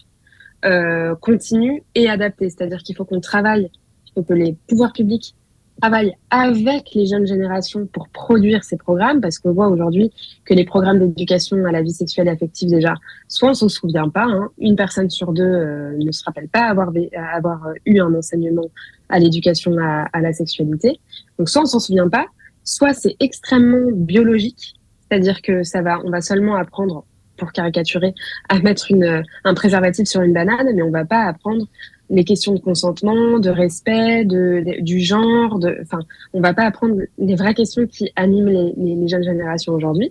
euh, continu et adapté. C'est-à-dire qu'il faut qu'on travaille, il faut que les pouvoirs publics travaillent avec les jeunes générations pour produire ces programmes, parce qu'on voit aujourd'hui que les programmes d'éducation à la vie sexuelle et affective, déjà, soit on s'en souvient pas, hein, une personne sur deux euh, ne se rappelle pas avoir, euh, eu un enseignement à l'éducation à, à la sexualité. Donc soit on s'en souvient pas, soit c'est extrêmement biologique, c'est-à-dire que ça va, on va seulement apprendre, pour caricaturer, à mettre une, un préservatif sur une banane, mais on va pas apprendre les questions de consentement, de respect, de, du genre, de, enfin, on va pas apprendre les vraies questions qui animent les, jeunes générations aujourd'hui.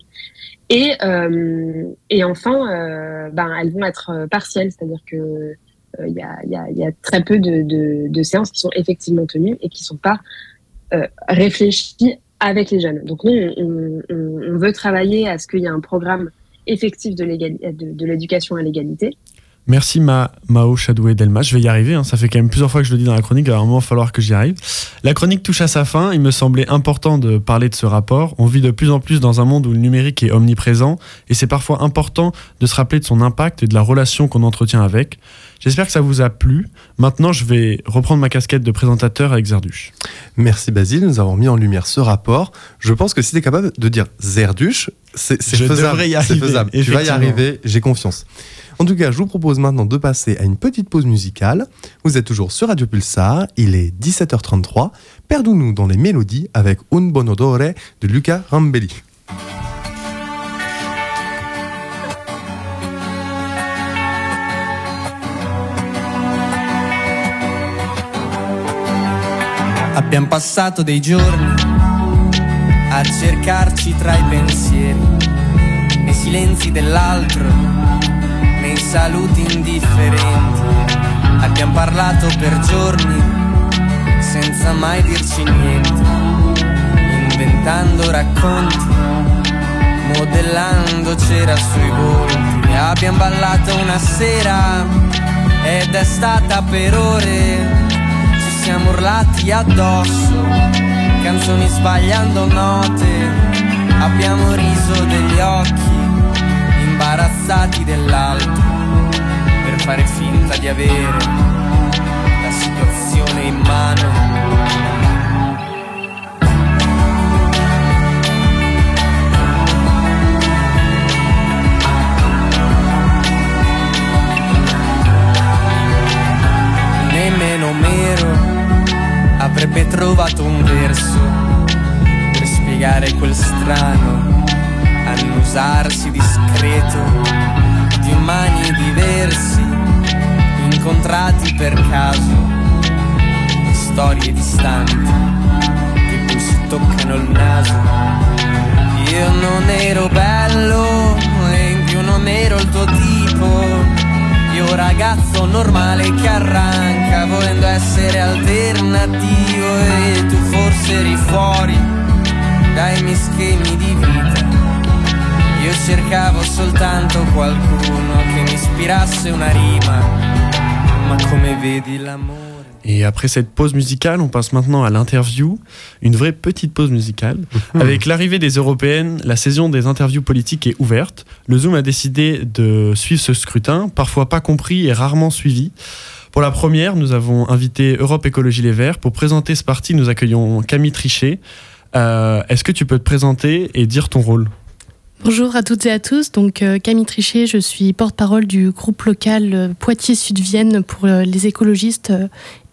Et, euh, et enfin, euh, ben, elles vont être euh, partielles, c'est-à-dire que il y, a, y, a, très peu de, de, séances qui sont effectivement tenues et qui sont pas réfléchies avec les jeunes. Donc nous, on, on, veut travailler à ce qu'il y ait un programme effectif de l'éducation à l'égalité. Merci Ma, Mao Chadoué Delmas. Je vais y arriver. hein. Ça fait quand même plusieurs fois que je le dis dans la chronique. Alors, à un moment, il va falloir que j'y arrive. La chronique touche à sa fin. Il me semblait important de parler de ce rapport. On vit de plus en plus dans un monde où le numérique est omniprésent et c'est parfois important de se rappeler de son impact et de la relation qu'on entretient avec. J'espère que ça vous a plu. Maintenant, je vais reprendre ma casquette de présentateur avec Zerduche. Merci Basile, nous avons mis en lumière ce rapport. Je pense que si tu es capable de dire Zerduche, c'est faisable. devrais y arriver. Tu vas y arriver, j'ai confiance. En tout cas, je vous propose maintenant de passer à une petite pause musicale. Vous êtes toujours sur Radio Pulsar, il est 17h33. Perdons-nous dans les mélodies avec Un bon odore de Luca Rambelli. Abbiamo passato dei giorni a cercarci tra i pensieri, nei silenzi dell'altro, saluti indifferenti. Abbiamo parlato per giorni senza mai dirci niente, inventando racconti, modellando cera sui volti. Abbiamo ballato una sera ed è stata per ore ci siamo urlati addosso canzoni sbagliando note, abbiamo riso degli occhi, imbarazzati dell'altro, per fare finta di avere la situazione in mano. Nemmeno Mero avrebbe trovato un verso per spiegare quel strano annusarsi discreto di umani diversi incontrati per caso. Storie distanti che poi si toccano il naso. Io non ero bello e in più non ero il tuo tipo. Io ragazzo normale che arranca volendo essere alternativo. E tu forse eri fuori dai miei schemi di vita. Io cercavo soltanto qualcuno che mi ispirasse una rima, Et après cette pause musicale, on passe maintenant à l'interview, une vraie petite pause musicale. Avec l'arrivée des européennes, la saison des interviews politiques est ouverte. Le Zoom a décidé de suivre ce scrutin, parfois pas compris et rarement suivi. Pour la première, nous avons invité Europe Écologie Les Verts. Pour présenter ce parti, nous accueillons Camille Trichet. Euh, Est-ce que tu peux te présenter et dire ton rôle? Bonjour à toutes et à tous. Donc euh, Camille Trichet, je suis porte-parole du groupe local euh, Poitiers-Sud-Vienne pour euh, les écologistes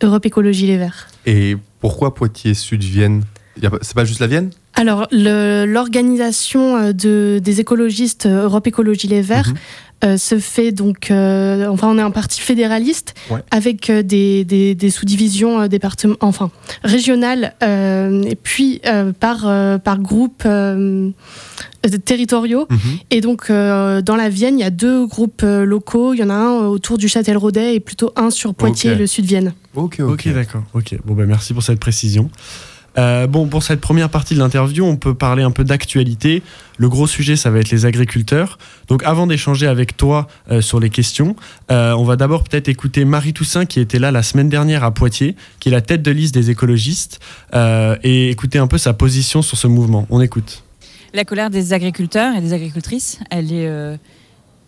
Europe Écologie Les Verts. Et pourquoi a pas- C'est pas juste la Vienne? Alors l'organisation de, des écologistes Europe Écologie Les Verts euh, se fait donc, euh, enfin on est un parti fédéraliste Ouais. avec euh, des, des- des sous-divisions euh, département, enfin régionales euh, et puis euh, par euh, par groupe territoriaux. Et donc, euh, dans la Vienne, il y a deux groupes euh, locaux. Il y en a un euh, autour du Châtel-Rodet et plutôt un sur Poitiers, Ok. le Sud-Vienne. Ok, ok. d'accord. Ok, bon, ben merci pour cette précision. Euh, bon, pour cette première partie de l'interview, on peut parler un peu d'actualité. Le gros sujet, ça va être les agriculteurs. Donc, avant d'échanger avec toi euh, sur les questions, euh, on va d'abord peut-être écouter Marie Toussaint, qui était là la semaine dernière à Poitiers, qui est la tête de liste des écologistes, et écouter un peu sa position sur ce mouvement. On écoute. La colère des agriculteurs et des agricultrices, elle est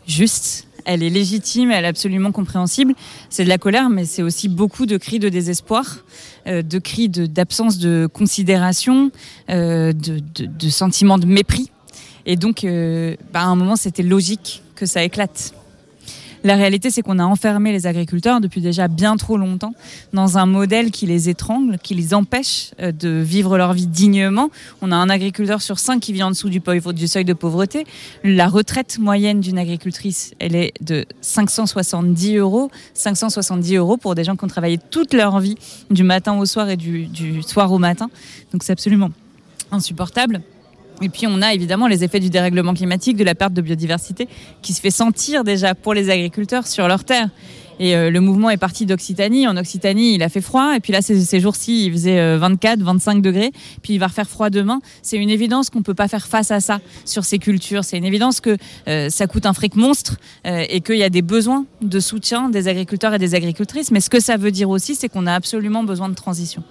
juste, elle est légitime, elle est absolument compréhensible. C'est de la colère, mais c'est aussi beaucoup de cris de désespoir, euh, de cris d'absence de, considération, euh, de, de, de sentiments de mépris. Et donc, euh, bah, à un moment, c'était logique que ça éclate. La réalité, c'est qu'on a enfermé les agriculteurs depuis déjà bien trop longtemps dans un modèle qui les étrangle, qui les empêche euh, de vivre leur vie dignement. On a un agriculteur sur cinq qui vit en dessous du, seuil de pauvreté. La retraite moyenne d'une agricultrice, elle est de 570 euros. 570 euros pour des gens qui ont travaillé toute leur vie, du matin au soir et du, du soir au matin. Donc c'est absolument insupportable. Et puis on a évidemment les effets du dérèglement climatique, de la perte de biodiversité qui se fait sentir déjà pour les agriculteurs sur leurs terres. Et euh, le mouvement est parti d'Occitanie. En Occitanie, il a fait froid. Et puis là, ces, jours-ci, il faisait euh, 24, 25 degrés. Puis il va refaire froid demain. C'est une évidence qu'on ne peut pas faire face à ça sur ces cultures. C'est une évidence que euh, ça coûte un fric monstre euh, et qu'il y a des besoins de soutien des agriculteurs et des agricultrices. Mais ce que ça veut dire aussi, c'est qu'on a absolument besoin de transition.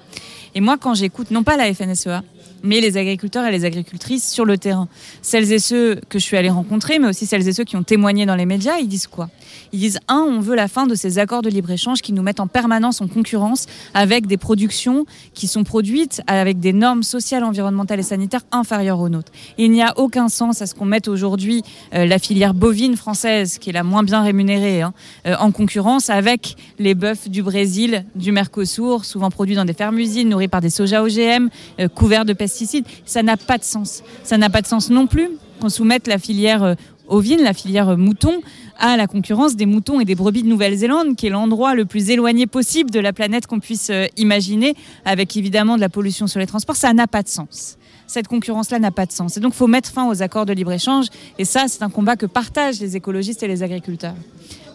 Et moi, quand j'écoute, non pas la FNSEA, mais les agriculteurs et les agricultrices sur le terrain, celles et ceux que je suis allée rencontrer, mais aussi celles et ceux qui ont témoigné dans les médias, ils disent quoi? Ils disent, un, on veut la fin de ces accords de libre-échange qui nous mettent en permanence en concurrence avec des productions qui sont produites avec des normes sociales, environnementales et sanitaires inférieures aux nôtres. Il n'y a aucun sens à ce qu'on mette aujourd'hui euh, la filière bovine française, qui est la moins bien rémunérée, hein, euh, en concurrence avec les bœufs du Brésil, du Mercosur, souvent produits dans des fermes-usines, nourris par des soja OGM, euh, couverts de pesticides. Ça n'a pas de sens. Ça n'a pas de sens non plus qu'on soumette la filière euh, ovine, la filière euh, mouton, à la concurrence des moutons et des brebis de Nouvelle-Zélande, qui est l'endroit le plus éloigné possible de la planète qu'on puisse euh, imaginer, avec évidemment de la pollution sur les transports. Ça n'a pas de sens. Cette concurrence-là n'a pas de sens. Et donc, il faut mettre fin aux accords de libre-échange. Et ça, c'est un combat que partagent les écologistes et les agriculteurs.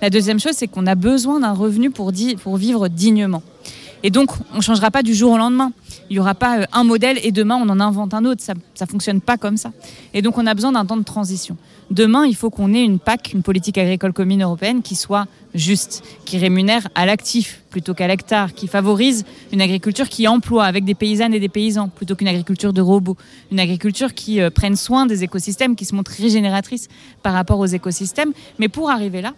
La deuxième chose, c'est qu'on a besoin d'un revenu pour, vivre dignement. Et donc, on ne changera pas du jour au lendemain. Il n'y aura pas euh, un modèle et demain, on en invente un autre. Ça ne fonctionne pas comme ça. Et donc, on a besoin d'un temps de transition. Demain, il faut qu'on ait une PAC, une politique agricole commune européenne, qui soit juste, qui rémunère à l'actif plutôt qu'à l'hectare, qui favorise une agriculture qui emploie avec des paysannes et des paysans plutôt qu'une agriculture de robots, une agriculture qui euh, prenne soin des écosystèmes, qui se montre régénératrice par rapport aux écosystèmes. Mais pour arriver là,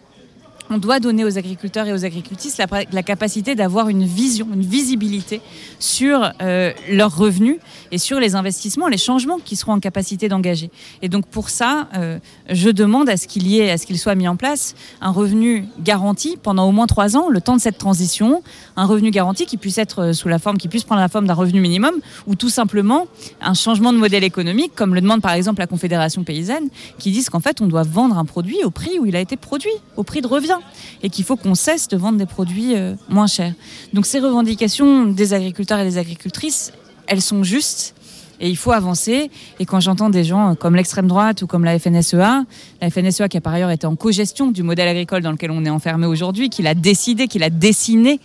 on doit donner aux agriculteurs et aux agricultrices la, capacité d'avoir une vision, une visibilité sur euh, leurs revenus et sur les investissements, les changements qu'ils seront en capacité d'engager. Et donc pour ça, euh, je demande à ce qu'il y ait, à ce qu'il soit mis en place un revenu garanti pendant au moins trois ans, le temps de cette transition, un revenu garanti qui puisse être euh, sous la forme, qui puisse prendre la forme d'un revenu minimum, ou tout simplement un changement de modèle économique, comme le demande par exemple la Confédération paysanne, qui disent qu'en fait on doit vendre un produit au prix où il a été produit, au prix de revient et qu'il faut qu'on cesse de vendre des produits euh, moins chers. Donc ces revendications des agriculteurs et des agricultrices, elles sont justes et il faut avancer. Et quand j'entends des gens euh, comme l'extrême droite ou comme la FNSEA, la FNSEA qui a par ailleurs été en co-gestion du modèle agricole dans lequel on est enfermé aujourd'hui, qui l'a décidé, qui l'a dessiné,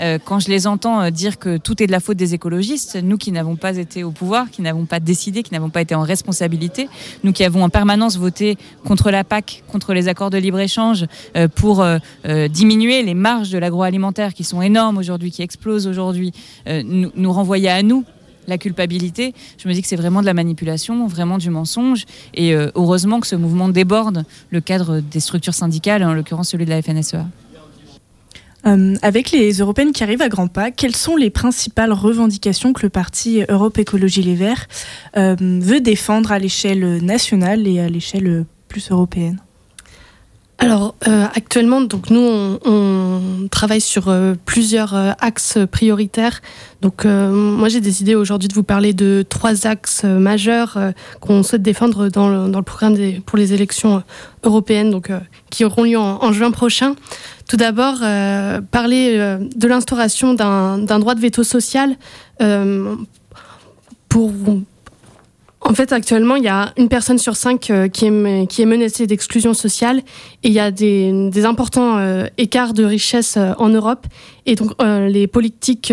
euh, quand je les entends euh, dire que tout est de la faute des écologistes, nous qui n'avons pas été au pouvoir, qui n'avons pas décidé, qui n'avons pas été en responsabilité, nous qui avons en permanence voté contre la PAC, contre les accords de libre-échange, euh, pour diminuer les marges de l'agroalimentaire qui sont énormes aujourd'hui, qui explosent aujourd'hui, nous, nous renvoyer à nous la culpabilité, je me dis que c'est vraiment de la manipulation, vraiment du mensonge. Et heureusement que ce mouvement déborde le cadre des structures syndicales, en l'occurrence celui de la FNSEA. Euh, avec les européennes qui arrivent à grands pas, quelles sont les principales revendications que le parti Europe Écologie Les Verts euh, veut défendre à l'échelle nationale et à l'échelle plus européenne? Alors euh, actuellement, donc nous on, travaille sur plusieurs axes prioritaires. Donc moi j'ai décidé aujourd'hui de vous parler de trois axes majeurs qu'on souhaite défendre dans le, dans le programme des, pour les élections européennes, donc qui auront lieu en juin prochain. Tout d'abord, euh, parler euh, de l'instauration d'un droit de veto social euh, pour en fait, actuellement, il y a une personne sur cinq qui, est, qui est menacée d'exclusion sociale et il y a des, importants écarts de richesse en Europe. Et donc, les politiques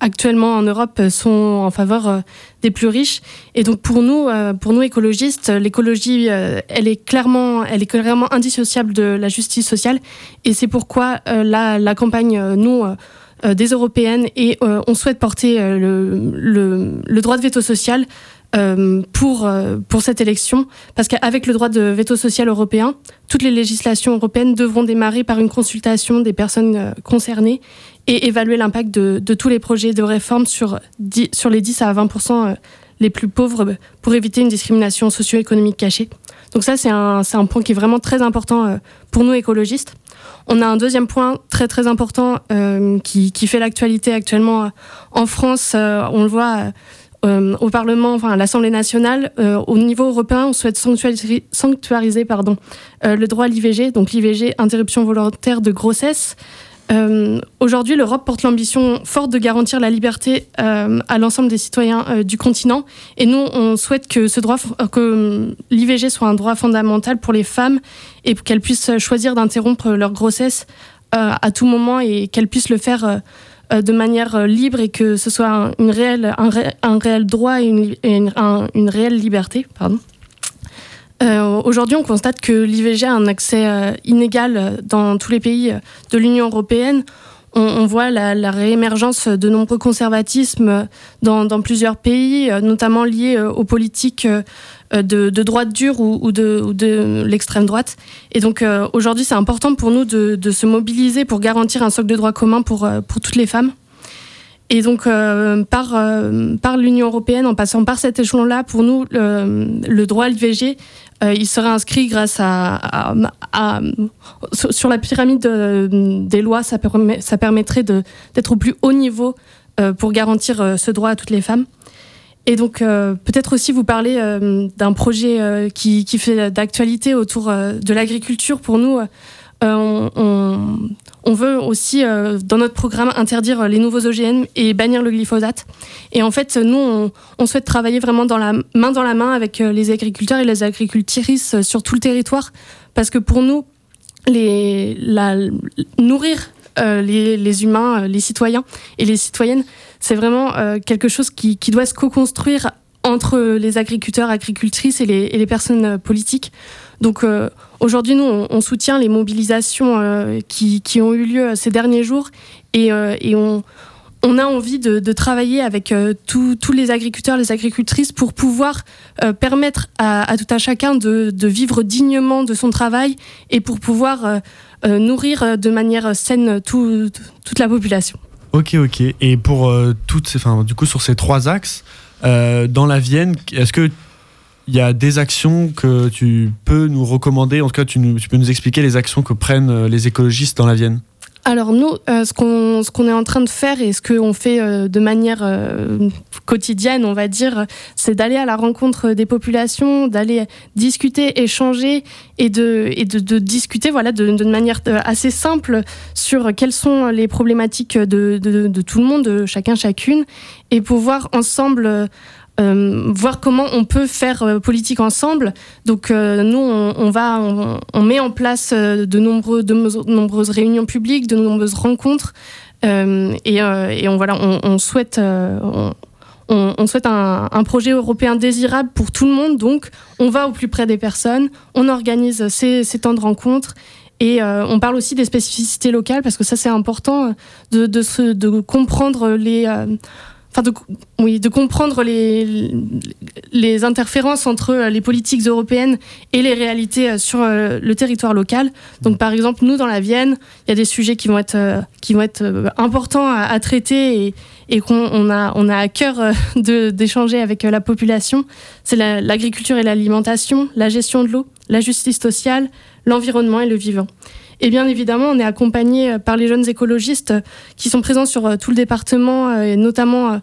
actuellement en Europe sont en faveur euh, des plus riches. Et donc pour nous, euh, pour nous écologistes, l'écologie, euh, elle est clairement, elle est clairement indissociable de la justice sociale. Et c'est pourquoi la, la, campagne, nous, des européennes, et on souhaite porter le, droit de veto social. Pour, pour cette élection, parce qu'avec le droit de veto social européen, toutes les législations européennes devront démarrer par une consultation des personnes concernées et évaluer l'impact de, tous les projets de réforme sur, sur les 10 à 20% euh, les plus pauvres pour éviter une discrimination socio-économique cachée. Donc ça, c'est un, un, point qui est vraiment très important euh, pour nous écologistes. On a un deuxième point très très important euh, qui, fait l'actualité actuellement en France. on le voit au Parlement, enfin à l'Assemblée nationale. au niveau européen, on souhaite sanctuariser, pardon, le droit à l'IVG, donc l'IVG, interruption volontaire de grossesse. Euh, aujourd'hui, l'Europe porte l'ambition forte de garantir la liberté euh, à l'ensemble des citoyens euh, du continent. Et nous, on souhaite que ce que l'IVG soit un droit fondamental pour les femmes et qu'elles puissent choisir d'interrompre leur grossesse à tout moment et qu'elles puissent le faire de manière libre et que ce soit un, une réelle, un, réel droit et une, une réelle liberté. Pardon. Euh, aujourd'hui, on constate que l'IVG a un accès euh, inégal euh, dans tous les pays de l'Union européenne. On, voit la, réémergence de nombreux conservatismes dans, plusieurs pays, notamment liés aux politiques de, droite dure ou, de, l'extrême droite. Et donc aujourd'hui, c'est important pour nous de, se mobiliser pour garantir un socle de droits communs pour, pour toutes les femmes. Et donc, par, par l'Union européenne, en passant par cet échelon-là, pour nous, le droit à l'IVG euh, il serait inscrit grâce à, sur la pyramide euh, des lois, ça, permettrait d'être au plus haut niveau euh, pour garantir ce droit à toutes les femmes. Et donc peut-être aussi vous parler d'un projet qui, qui, fait d'actualité autour de l'agriculture. Pour nous, on, veut aussi, euh, dans notre programme, interdire les nouveaux OGM et bannir le glyphosate. Et en fait, nous, on, souhaite travailler vraiment dans la, main dans la main avec euh, les agriculteurs et les agricultrices sur tout le territoire, parce que pour nous, les, nourrir euh, les, les, humains, euh, les citoyens et les citoyennes. C'est vraiment euh, quelque chose qui, doit se co-construire entre les agriculteurs, agricultrices et les, et les personnes politiques. Donc aujourd'hui, nous, on, soutient les mobilisations qui, ont eu lieu ces derniers jours et, on, a envie de, travailler avec euh, tous les agriculteurs, les agricultrices pour pouvoir euh, permettre à, à, tout un chacun de, vivre dignement de son travail et pour pouvoir euh, euh nourrir de manière saine tout, toute la population. Ok, ok. Et pour toutes ces, enfin, du coup, sur ces trois axes, dans la Vienne, est-ce que il y a des actions que tu peux nous recommander? En tout cas, tu peux nous expliquer les actions que prennent les écologistes dans la Vienne alors nous, euh, ce qu'on est en train de faire et ce qu'on fait euh, de manière euh, quotidienne, on va dire, c'est d'aller à la rencontre des populations, d'aller discuter, échanger et de discuter, voilà, de, de, manière assez simple sur quelles sont les problématiques de tout le monde, de chacun chacune, et pouvoir ensemble euh, voir comment on peut faire euh, politique ensemble. Donc euh, nous, on, va, on, met en place de, nombreux, de nombreuses réunions publiques, de nombreuses rencontres, et, on voilà, on, souhaite. On, souhaite un, projet européen désirable pour tout le monde, donc on va au plus près des personnes, on organise ces, ces temps de rencontres et on parle aussi des spécificités locales parce que ça c'est important de, de, comprendre les, enfin de, oui, de comprendre les, les interférences entre euh, les politiques européennes et les réalités euh, sur euh, le territoire local. Donc par exemple, nous dans la Vienne, il y a des sujets qui vont être, qui vont être importants à, traiter et, qu'on on a, on a à cœur d'échanger avec la population. C'est l'agriculture la, et l'alimentation, la gestion de l'eau, la justice sociale, l'environnement et le vivant. Et bien évidemment, on est accompagné euh, par les jeunes écologistes euh, qui sont présents sur euh, tout le département et notamment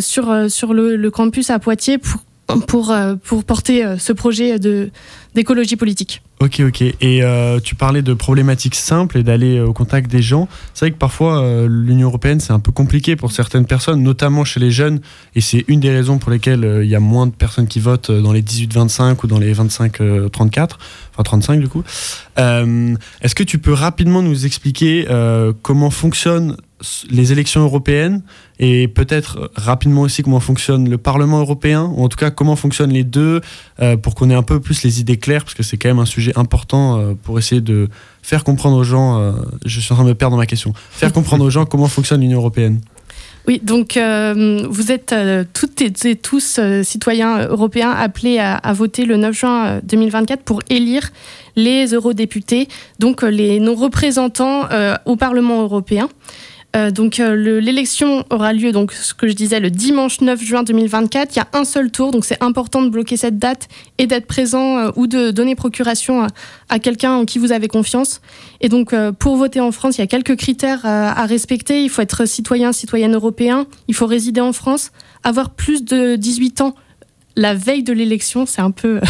sur, le, campus à Poitiers pour, pour, porter ce projet d'écologie politique. Ok, ok. Et euh, tu parlais de problématiques simples et d'aller au contact des gens. C'est vrai que parfois, euh, l'Union européenne, c'est un peu compliqué pour certaines personnes, notamment chez les jeunes. Et c'est une des raisons pour lesquelles euh, il y a moins de personnes qui votent dans les 18-25 ou dans les 25-34, enfin 35 du coup. Est-ce que tu peux rapidement nous expliquer comment fonctionnent les élections européennes et peut-être rapidement aussi comment fonctionne le Parlement européen, ou en tout cas comment fonctionnent les deux, euh, pour qu'on ait un peu plus les idées claires, parce que c'est quand même un sujet important euh, pour essayer de faire comprendre aux gens, euh, je suis en train de me perdre dans ma question, faire comprendre aux gens comment fonctionne l'Union européenne. Oui, donc euh, vous êtes euh, toutes et tous euh, citoyens européens appelés à, à, voter le 9 juin 2024 pour élire les eurodéputés, donc les nos représentants au Parlement européen. Euh, donc euh, l'élection aura lieu, donc ce que je disais, le dimanche 9 juin 2024. Il y a un seul tour, donc c'est important de bloquer cette date et d'être présent euh, ou de donner procuration à, à quelqu'un en qui vous avez confiance. Et donc pour voter en France, il y a quelques critères à respecter. Il faut être citoyen, citoyenne européen. Il faut résider en France, avoir plus de 18 ans la veille de l'élection, c'est un peu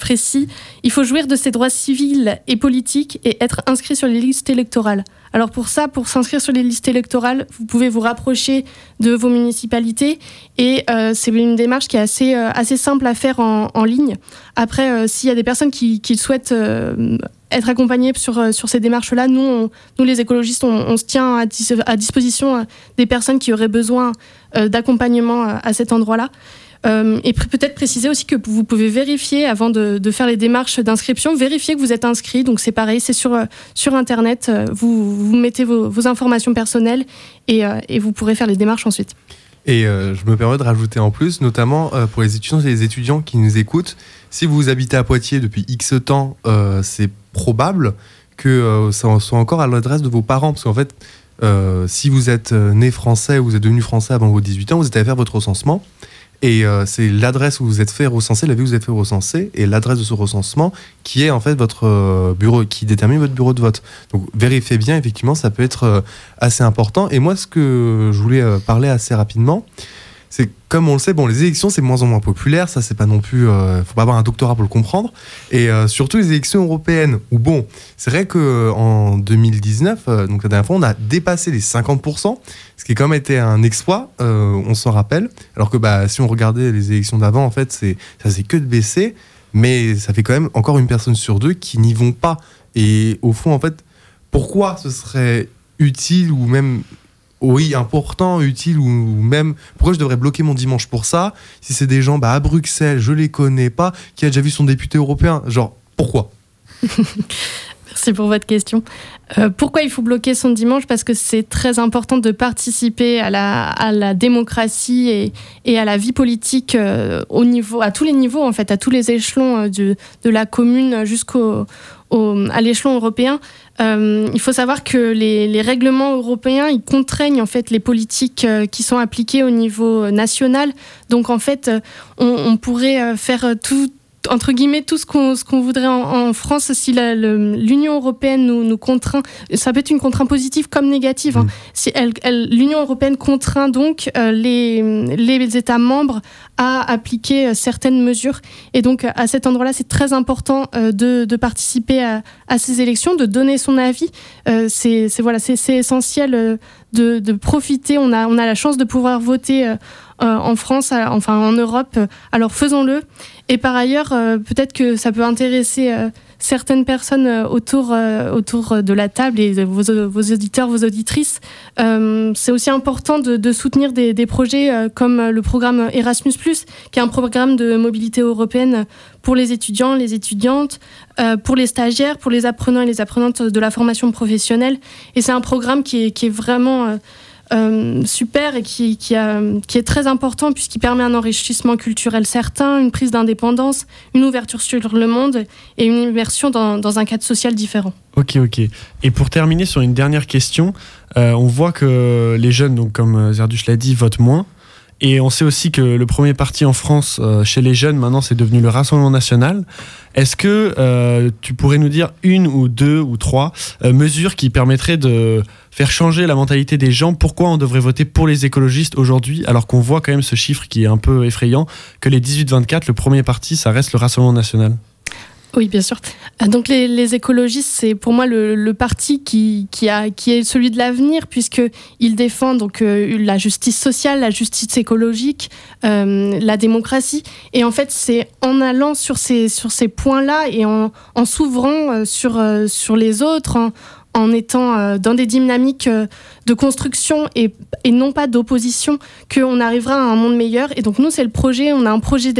précis. Il faut jouir de ses droits civils et politiques et être inscrit sur les listes électorales. Alors pour ça, pour s'inscrire sur les listes électorales, vous pouvez vous rapprocher de vos municipalités et euh, c'est une démarche qui est assez, euh, assez simple à faire en, ligne. Après, euh, s'il y a des personnes qui, souhaitent euh, être accompagnées sur, euh, sur ces démarches-là, nous, nous les écologistes, on, se tient à, à disposition des personnes qui auraient besoin d'accompagnement à cet endroit-là. Euh, et peut-être préciser aussi que vous pouvez vérifier avant de, faire les démarches d'inscription, vérifier que vous êtes inscrit. Donc c'est pareil, c'est sur, sur Internet. Vous, vous mettez vos, informations personnelles et, euh, vous pourrez faire les démarches ensuite. Et euh, je me permets de rajouter en plus, notamment euh, pour les étudiants et les étudiants qui nous écoutent, si vous habitez à Poitiers depuis X temps, euh, c'est probable que ça soit encore à l'adresse de vos parents. Parce qu'en fait, si vous êtes né français ou vous êtes devenu français avant vos 18 ans, vous êtes allé faire votre recensement. Et euh, c'est l'adresse où vous êtes fait recenser, la ville où vous êtes fait recenser, et l'adresse de ce recensement qui est en fait votre euh, bureau, qui détermine votre bureau de vote. Donc vérifiez bien, effectivement, ça peut être euh, assez important. Et moi, ce que je voulais parler assez rapidement, c'est comme on le sait, bon, les élections c'est moins en moins populaire, ça c'est pas non plus, euh, faut pas avoir un doctorat pour le comprendre. Et euh, surtout les élections européennes, où bon, c'est vrai que en 2019, euh, donc la dernière fois, on a dépassé les 50%, ce qui a quand même été un exploit, euh, on s'en rappelle. Alors que bah, si on regardait les élections d'avant, en fait, c'est ça c'est que de baisser, mais ça fait quand même encore une personne sur deux qui n'y vont pas. Et au fond, en fait, pourquoi ce serait utile ou même oui important, utile ou même pourquoi je devrais bloquer mon dimanche pour ça si c'est des gens bah, à Bruxelles, je les connais pas, qui a déjà vu son député européen, genre pourquoi? Merci pour votre question. Euh, pourquoi il faut bloquer son dimanche? Parce que c'est très important de participer à la, démocratie et, à la vie politique euh, au niveau, à tous les niveaux, en fait, à tous les échelons euh, de la commune jusqu'au à l'échelon européen. Euh, il faut savoir que les, règlements européens, ils contraignent en fait les politiques euh, qui sont appliquées au niveau national. Donc en fait, on, on pourrait faire tout entre guillemets tout ce qu'on qu'on voudrait en, en, France si l'Union européenne nous, nous, contraint. Ça peut être une contrainte positive comme négative. Hein. Mm. Si l'Union européenne contraint donc euh, les, les États membres à appliquer euh, certaines mesures. Et donc à cet endroit-là, c'est très important euh, de, de, participer à, à, ces élections, de donner son avis. Euh, c'est voilà, c'est essentiel de, profiter. On a, on a la chance de pouvoir voter euh, en France, enfin en Europe. Alors faisons-le. Et par ailleurs, euh, peut-être que ça peut intéresser euh, certaines personnes euh, autour, autour de la table et vos, auditeurs, vos auditrices. c'est aussi important de, soutenir des, projets comme le programme Erasmus, qui est un programme de mobilité européenne pour les étudiants, les étudiantes, pour les stagiaires, pour les apprenants et les apprenantes de la formation professionnelle. Et c'est un programme qui est, vraiment euh, super et qui, qui, est très important puisqu'il permet un enrichissement culturel certain, une prise d'indépendance, une ouverture sur le monde et une immersion dans, dans, un cadre social différent. Ok, ok. Et pour terminer sur une dernière question, euh, on voit que les jeunes, donc comme Zerduch l'a dit, votent moins. Et on sait aussi que le premier parti en France euh, chez les jeunes, maintenant, c'est devenu le Rassemblement national. Est-ce que euh, tu pourrais nous dire une ou deux ou trois euh, mesures qui permettraient de faire changer la mentalité des gens? Pourquoi on devrait voter pour les écologistes aujourd'hui, alors qu'on voit quand même ce chiffre qui est un peu effrayant, que les 18-24, le premier parti, ça reste le Rassemblement national? Oui, bien sûr. Donc les, écologistes, c'est pour moi le, parti qui, qui, est celui de l'avenir, puisqu'il défend donc, euh, la justice sociale, la justice écologique, euh, la démocratie. Et en fait, c'est en allant sur ces, sur ces points-là et en, en s'ouvrant euh, sur, euh, sur les autres, en, en étant euh, dans des dynamiques euh, de construction et, et non pas d'opposition qu'on arrivera à un monde meilleur. Et donc nous, c'est le projet, on a un projet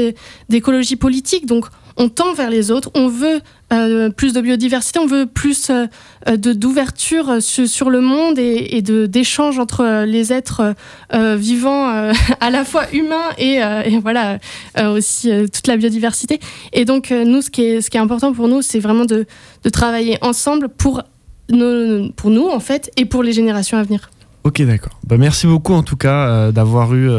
d'écologie politique. Donc on tend vers les autres, on veut euh, plus de biodiversité, on veut plus euh, d'ouverture sur, le monde et, et d'échange entre les êtres euh, vivants, euh, à la fois humains et, euh, voilà aussi toute la biodiversité. Et donc nous, ce qui est, ce qui est important pour nous, c'est vraiment de, de travailler ensemble pour nous en fait et pour les générations à venir. Ok, d'accord. Bah, merci beaucoup en tout cas d'avoir eu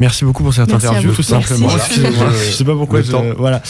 Merci beaucoup pour cette merci interview, tout simplement. Excusez-moi, je sais pas pourquoi. Je, voilà.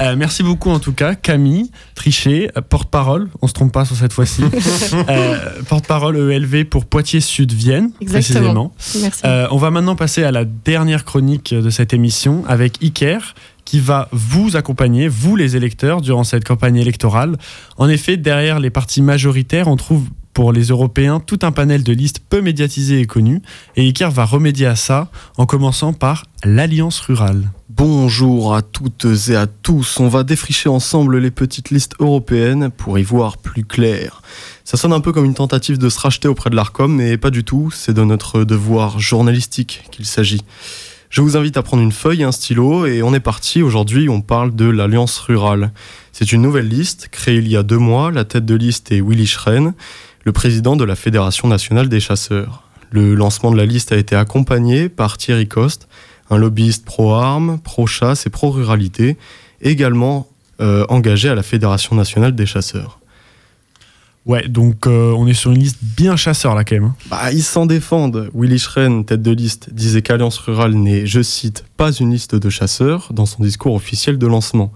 Euh, merci beaucoup en tout cas, Camille Trichet, porte-parole. On se trompe pas sur cette fois-ci. euh, porte-parole ELV pour Poitiers Sud Vienne, précisément. Merci. Euh, on va maintenant passer à la dernière chronique de cette émission avec Iker qui va vous accompagner, vous les électeurs, durant cette campagne électorale. En effet, derrière les partis majoritaires, on trouve pour les Européens tout un panel de listes peu médiatisées et connues, et Iker va remédier à ça en commençant par l'Alliance rurale. Bonjour à toutes et à tous, on va défricher ensemble les petites listes européennes pour y voir plus clair. Ça sonne un peu comme une tentative de se racheter auprès de l'ARCOM, mais pas du tout, c'est de notre devoir journalistique qu'il s'agit. Je vous invite à prendre une feuille et un stylo, et on est parti, aujourd'hui on parle de l'Alliance rurale. C'est une nouvelle liste, créée il y a deux mois, la tête de liste est Willy Schren, le président de la Fédération nationale des chasseurs. Le lancement de la liste a été accompagné par Thierry Coste, un lobbyiste pro-armes, pro-chasse et pro-ruralité, également euh, engagé à la Fédération nationale des chasseurs. Ouais, donc euh, on est sur une liste bien chasseur là quand même. hein. Bah, ils s'en défendent. Willy Schren, tête de liste, disait qu'Alliance Rurale n'est, je cite, pas une liste de chasseurs dans son discours officiel de lancement.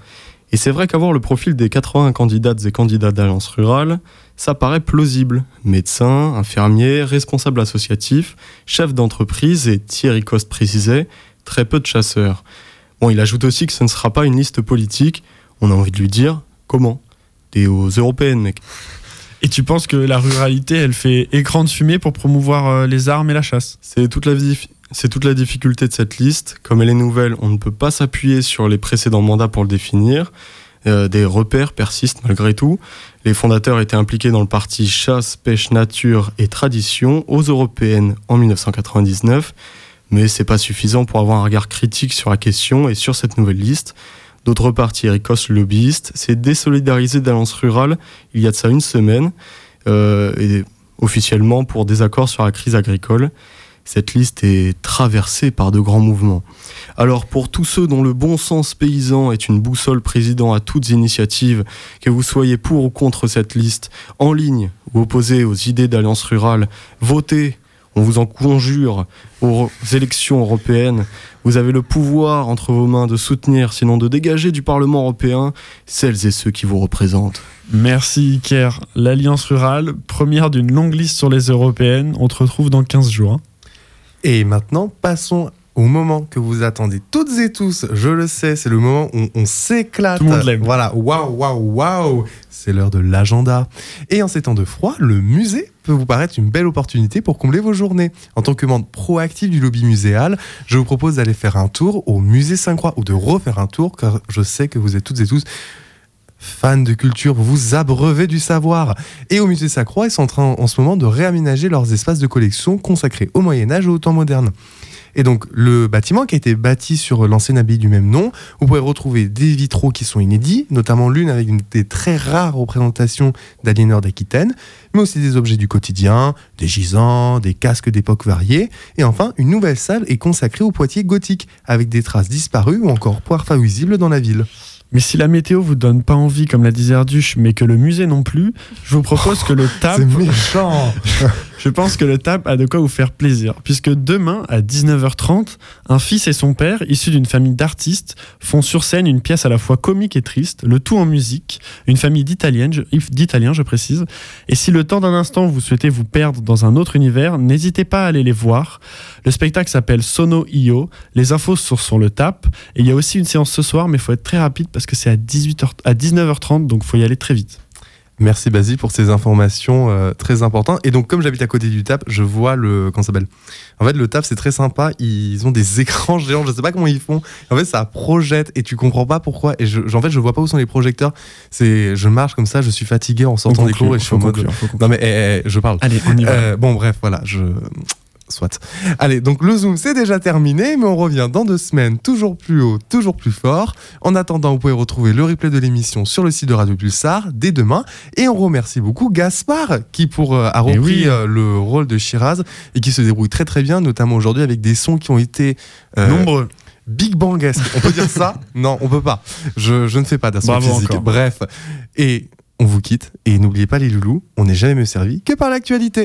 Et c'est vrai qu'avoir le profil des 80 candidates et candidats d'Alliance Rurale, ça paraît plausible. Médecins, infirmiers, responsables associatifs, chefs d'entreprise et Thierry Coste précisait, très peu de chasseurs. Bon, il ajoute aussi que ce ne sera pas une liste politique. On a envie de lui dire, comment? Des aux européennes, mec. Et tu penses que la ruralité, elle fait écran de fumée pour promouvoir euh, les armes et la chasse C'est toute la difficulté de cette liste. Comme elle est nouvelle, on ne peut pas s'appuyer sur les précédents mandats pour le définir. euh, des repères persistent malgré tout. Les fondateurs étaient impliqués dans le parti chasse, pêche, nature et tradition aux européennes en 1999, mais c'est pas suffisant pour avoir un regard critique sur la question et sur cette nouvelle liste. D'autres partis ricossent le lobbyiste s'est désolidarisé d'Alliance Rurale il y a de ça une semaine, euh, et officiellement pour désaccord sur la crise agricole. Cette liste est traversée par de grands mouvements. Alors pour tous ceux dont le bon sens paysan est une boussole président à toutes initiatives, que vous soyez pour ou contre cette liste, en ligne ou opposé aux idées d'Alliance Rurale, votez, on vous en conjure, aux élections européennes. Vous avez le pouvoir entre vos mains de soutenir, sinon de dégager du Parlement européen, celles et ceux qui vous représentent. Merci Iker. L'Alliance Rurale, première d'une longue liste sur les européennes. On te retrouve dans 15 jours. hein. Et maintenant, passons au moment que vous attendez toutes et tous. Je le sais, c'est le moment où on s'éclate. Tout le monde l'aime. Voilà, waouh, waouh, waouh. C'est l'heure de l'agenda. Et en ces temps de froid, le musée peut vous paraître une belle opportunité pour combler vos journées. En tant que membre proactif du lobby muséal, je vous propose d'aller faire un tour au musée Saint-Croix ou de refaire un tour, car je sais que vous êtes toutes et tous fans de culture, vous vous abreuvez du savoir. Et au musée Saint-Croix, ils sont en train en ce moment de réaménager leurs espaces de collection consacrés au Moyen Âge et au temps moderne. Et donc, le bâtiment qui a été bâti sur l'ancienne abbaye du même nom, vous pouvez retrouver des vitraux qui sont inédits, notamment l'une avec une des très rares représentations d'aliéneurs d'Aquitaine, mais aussi des objets du quotidien, des gisants, des casques d'époques variées, et enfin, une nouvelle salle est consacrée au Poitiers gothique, avec des traces disparues ou encore parfois visibles dans la ville. Mais si la météo vous donne pas envie, comme l'a dit Zerduche, mais que le musée non plus, je vous propose que le TAP. C'est méchant Je pense que le TAP a de quoi vous faire plaisir, puisque demain, à 19h30, un fils et son père, issus d'une famille d'artistes, font sur scène une pièce à la fois comique et triste, le tout en musique, une famille d'Italiens, je, précise. Et si le temps d'un instant vous souhaitez vous perdre dans un autre univers, n'hésitez pas à aller les voir. Le spectacle s'appelle Sono Io, les infos sont sur le TAP, et il y a aussi une séance ce soir, mais il faut être très rapide parce que c'est à, 18h, à 19h30, donc il faut y aller très vite. Merci Basile pour ces informations euh, très importantes. Et donc, comme j'habite à côté du TAP, je vois le. Comment ça s'appelle? En fait, le TAP, c'est très sympa. Ils ont des écrans géants. Je sais pas comment ils font. En fait, ça projette et tu comprends pas pourquoi. Et je, en fait, je vois pas où sont les projecteurs. C'est, je marche comme ça. Je suis fatigué en sortant des cours et je suis en mode. conclure. Non mais eh, eh, je parle. Allez, on y va. Euh, bon, bref, voilà. Je soit. Allez, donc le Zoom c'est déjà terminé, mais on revient dans deux semaines, toujours plus haut, toujours plus fort. En attendant, vous pouvez retrouver le replay de l'émission sur le site de Radio Pulsar dès demain. Et on remercie beaucoup Gaspard qui pour, euh, a repris oui. euh, le rôle de Shiraz et qui se débrouille très très bien, notamment aujourd'hui avec des sons qui ont été euh, Nombreux. Big Bangesque. On peut dire ça? Non, on peut pas. Je, je ne fais pas d'assaut physique. encore. Bref. Et on vous quitte. Et n'oubliez pas les loulous, on n'est jamais mieux servi que par l'actualité.